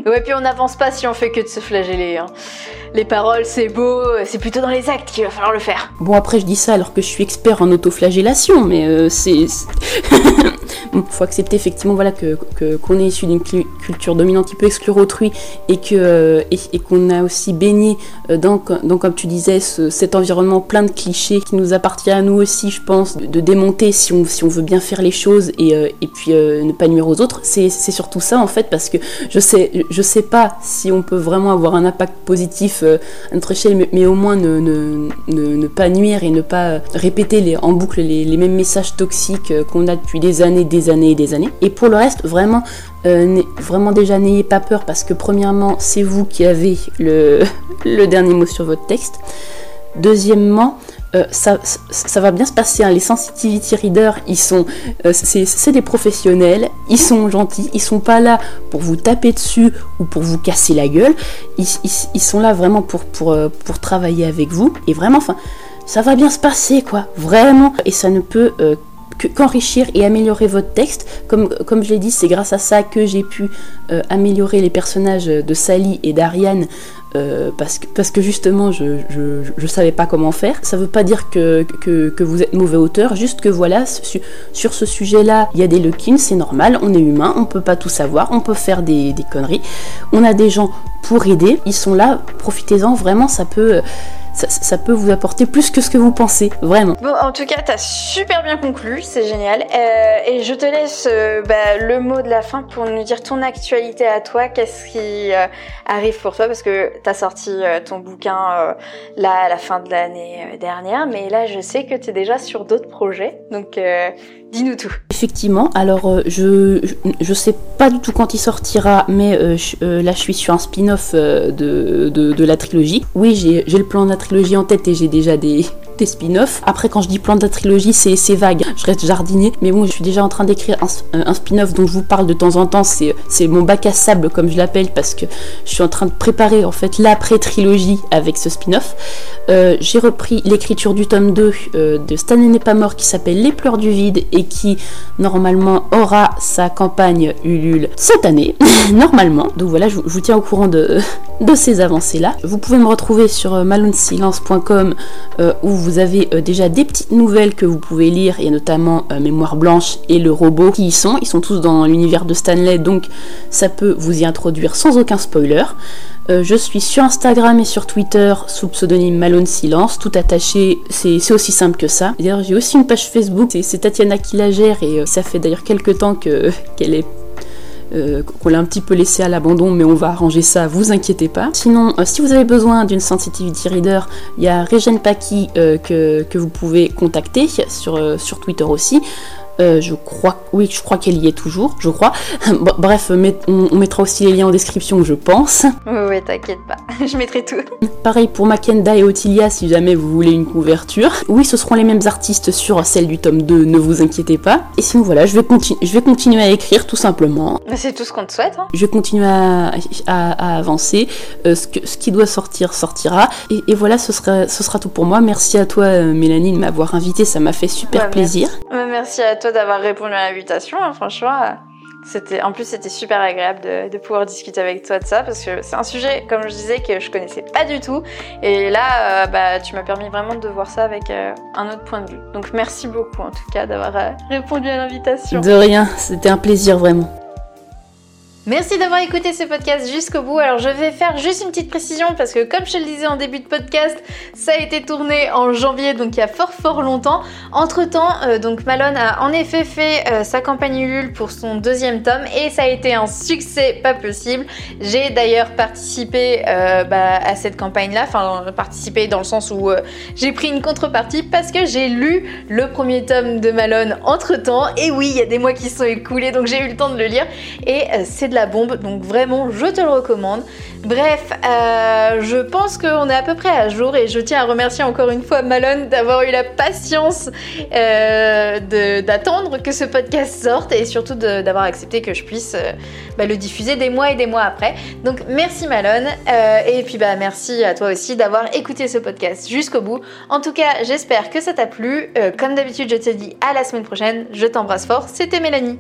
ouais, puis on n'avance pas si on fait que de se flageller. Hein. Les paroles, c'est beau, c'est plutôt dans les actes qu'il va falloir le faire. Bon, après, je dis ça alors que je suis expert en autoflagellation, mais euh, c'est. Il faut accepter effectivement voilà, que, qu'on est issu d'une culture dominante qui peut exclure autrui et, que, euh, et, qu'on a aussi baigné euh, dans, comme tu disais, cet environnement plein de clichés qui nous appartient à nous aussi, je pense, de, démonter si on, si on veut bien faire les choses et, et puis ne pas nuire aux autres. C'est, c'est surtout ça en fait, parce que je sais, je sais pas si on peut vraiment avoir un impact positif euh, à notre échelle, mais, au moins ne, ne, ne, pas nuire et ne pas répéter en boucle les, mêmes messages toxiques euh, qu'on a depuis des années, des années et des années. Et pour le reste, vraiment, euh, vraiment déjà n'ayez pas peur parce que premièrement, c'est vous qui avez le, dernier mot sur votre texte. Deuxièmement, euh, ça, ça, va bien se passer. Hein. Les sensitivity readers, ils sont, euh, c'est des professionnels, ils sont gentils, ils sont pas là pour vous taper dessus ou pour vous casser la gueule. Ils, sont là vraiment pour, pour, euh, pour travailler avec vous. Et vraiment, enfin, ça va bien se passer, quoi. Vraiment. Et ça ne peut qu'enrichir et améliorer votre texte. Comme, je l'ai dit, c'est grâce à ça que j'ai pu euh, améliorer les personnages de Sally et d'Ariane. Euh, parce, que, justement je, je, savais pas comment faire. Ça veut pas dire que, vous êtes mauvais auteur, juste que voilà, sur ce sujet-là, il y a des lock c'est normal, on est humain, on peut pas tout savoir, on peut faire des, des conneries. On a des gens pour aider, ils sont là, profitez-en, vraiment, ça peut ça, peut vous apporter plus que ce que vous pensez, vraiment. Bon, en tout cas, t'as super bien conclu, c'est génial. Euh, et je te laisse euh, bah, le mot de la fin pour nous dire ton actualité à toi, qu'est-ce qui euh, arrive pour toi, parce que t'as sorti ton bouquin là à la fin de l'année dernière, mais là je sais que t'es déjà sur d'autres projets, donc dis-nous tout. Effectivement, alors je, je sais pas du tout quand il sortira, mais là je suis sur un spin-off de, de, de, la trilogie. Oui, j'ai le plan trilogie en tête et j'ai déjà des, spin-offs. Après, quand je dis plan de trilogie, c'est vague. Je reste jardinier. Mais bon, je suis déjà en train d'écrire un, un spin-off dont je vous parle de temps en temps. C'est mon bac à sable, comme je l'appelle, parce que je suis en train de préparer en fait l'après-trilogie avec ce spin-off. Euh, j'ai repris l'écriture du tome 2 euh, de Stanley n'est pas mort qui s'appelle Les pleurs du vide et qui normalement aura sa campagne Ulule cette année. normalement. Donc voilà, je, vous tiens au courant de, ces avancées-là. Vous pouvez me retrouver sur euh, malonsilence.com où vous vous avez euh, déjà des petites nouvelles que vous pouvez lire, il y a notamment euh, Mémoire Blanche et Le Robot qui y sont, ils sont tous dans l'univers de Stanley, donc ça peut vous y introduire sans aucun spoiler. Euh, je suis sur Instagram et sur Twitter sous pseudonyme Malone Silence, tout attaché, c'est aussi simple que ça. D'ailleurs j'ai aussi une page Facebook, c'est Tatiana qui la gère et ça fait d'ailleurs quelques temps qu'elle est euh, qu'on l'a un petit peu laissé à l'abandon, mais on va arranger ça, vous inquiétez pas. Sinon, euh, si vous avez besoin d'une sensitivity reader, il y a Regen Paki euh, que, vous pouvez contacter sur Twitter aussi. Euh, je crois, oui, je crois qu'elle y est toujours, je crois. Bref, on, mettra aussi les liens en description, je pense. Oui, oui, t'inquiète pas, je mettrai tout. Pareil pour Makenda et Otilia si jamais vous voulez une couverture. Oui, ce seront les mêmes artistes sur celle du tome 2, ne vous inquiétez pas. Et sinon, voilà, je vais, je vais continuer à écrire tout simplement. C'est tout ce qu'on te souhaite. Hein. Je vais continuer à, avancer. Euh, ce, ce, qui doit sortir, sortira. Et, voilà, ce sera, ce sera tout pour moi. Merci à toi, euh, Mélanie, de m'avoir invité, ça m'a fait super plaisir. merci à toi d'avoir répondu à l'invitation. Hein, franchement, c'était, en plus, c'était super agréable de, pouvoir discuter avec toi de ça parce que c'est un sujet, comme je disais, que je connaissais pas du tout. Et là, euh, bah, tu m'as permis vraiment de voir ça avec euh, un autre point de vue. Donc, merci beaucoup en tout cas d'avoir euh, répondu à l'invitation. De rien, c'était un plaisir vraiment. Merci d'avoir écouté ce podcast jusqu'au bout. Alors je vais faire juste une petite précision parce que comme je te le disais en début de podcast, ça a été tourné en janvier, donc il y a fort fort longtemps. Entre temps, euh, donc Malone a en effet fait euh, sa campagne Ulule pour son deuxième tome et ça a été un succès pas possible. J'ai d'ailleurs participé euh, bah, à cette campagne-là, enfin participé dans le sens où j'ai pris une contrepartie parce que j'ai lu le premier tome de Malone entre temps. Et oui, il y a des mois qui sont écoulés, donc j'ai eu le temps de le lire et c'est la bombe, donc vraiment je te le recommande. Bref, euh, je pense qu'on est à peu près à jour et je tiens à remercier encore une fois Malone d'avoir eu la patience euh, d'attendre que ce podcast sorte et surtout d'avoir accepté que je puisse euh, bah, le diffuser des mois et des mois après. Donc merci Malone et puis bah merci à toi aussi d'avoir écouté ce podcast jusqu'au bout. En tout cas, j'espère que ça t'a plu. comme d'habitude, je te dis à la semaine prochaine. Je t'embrasse fort. C'était Mélanie.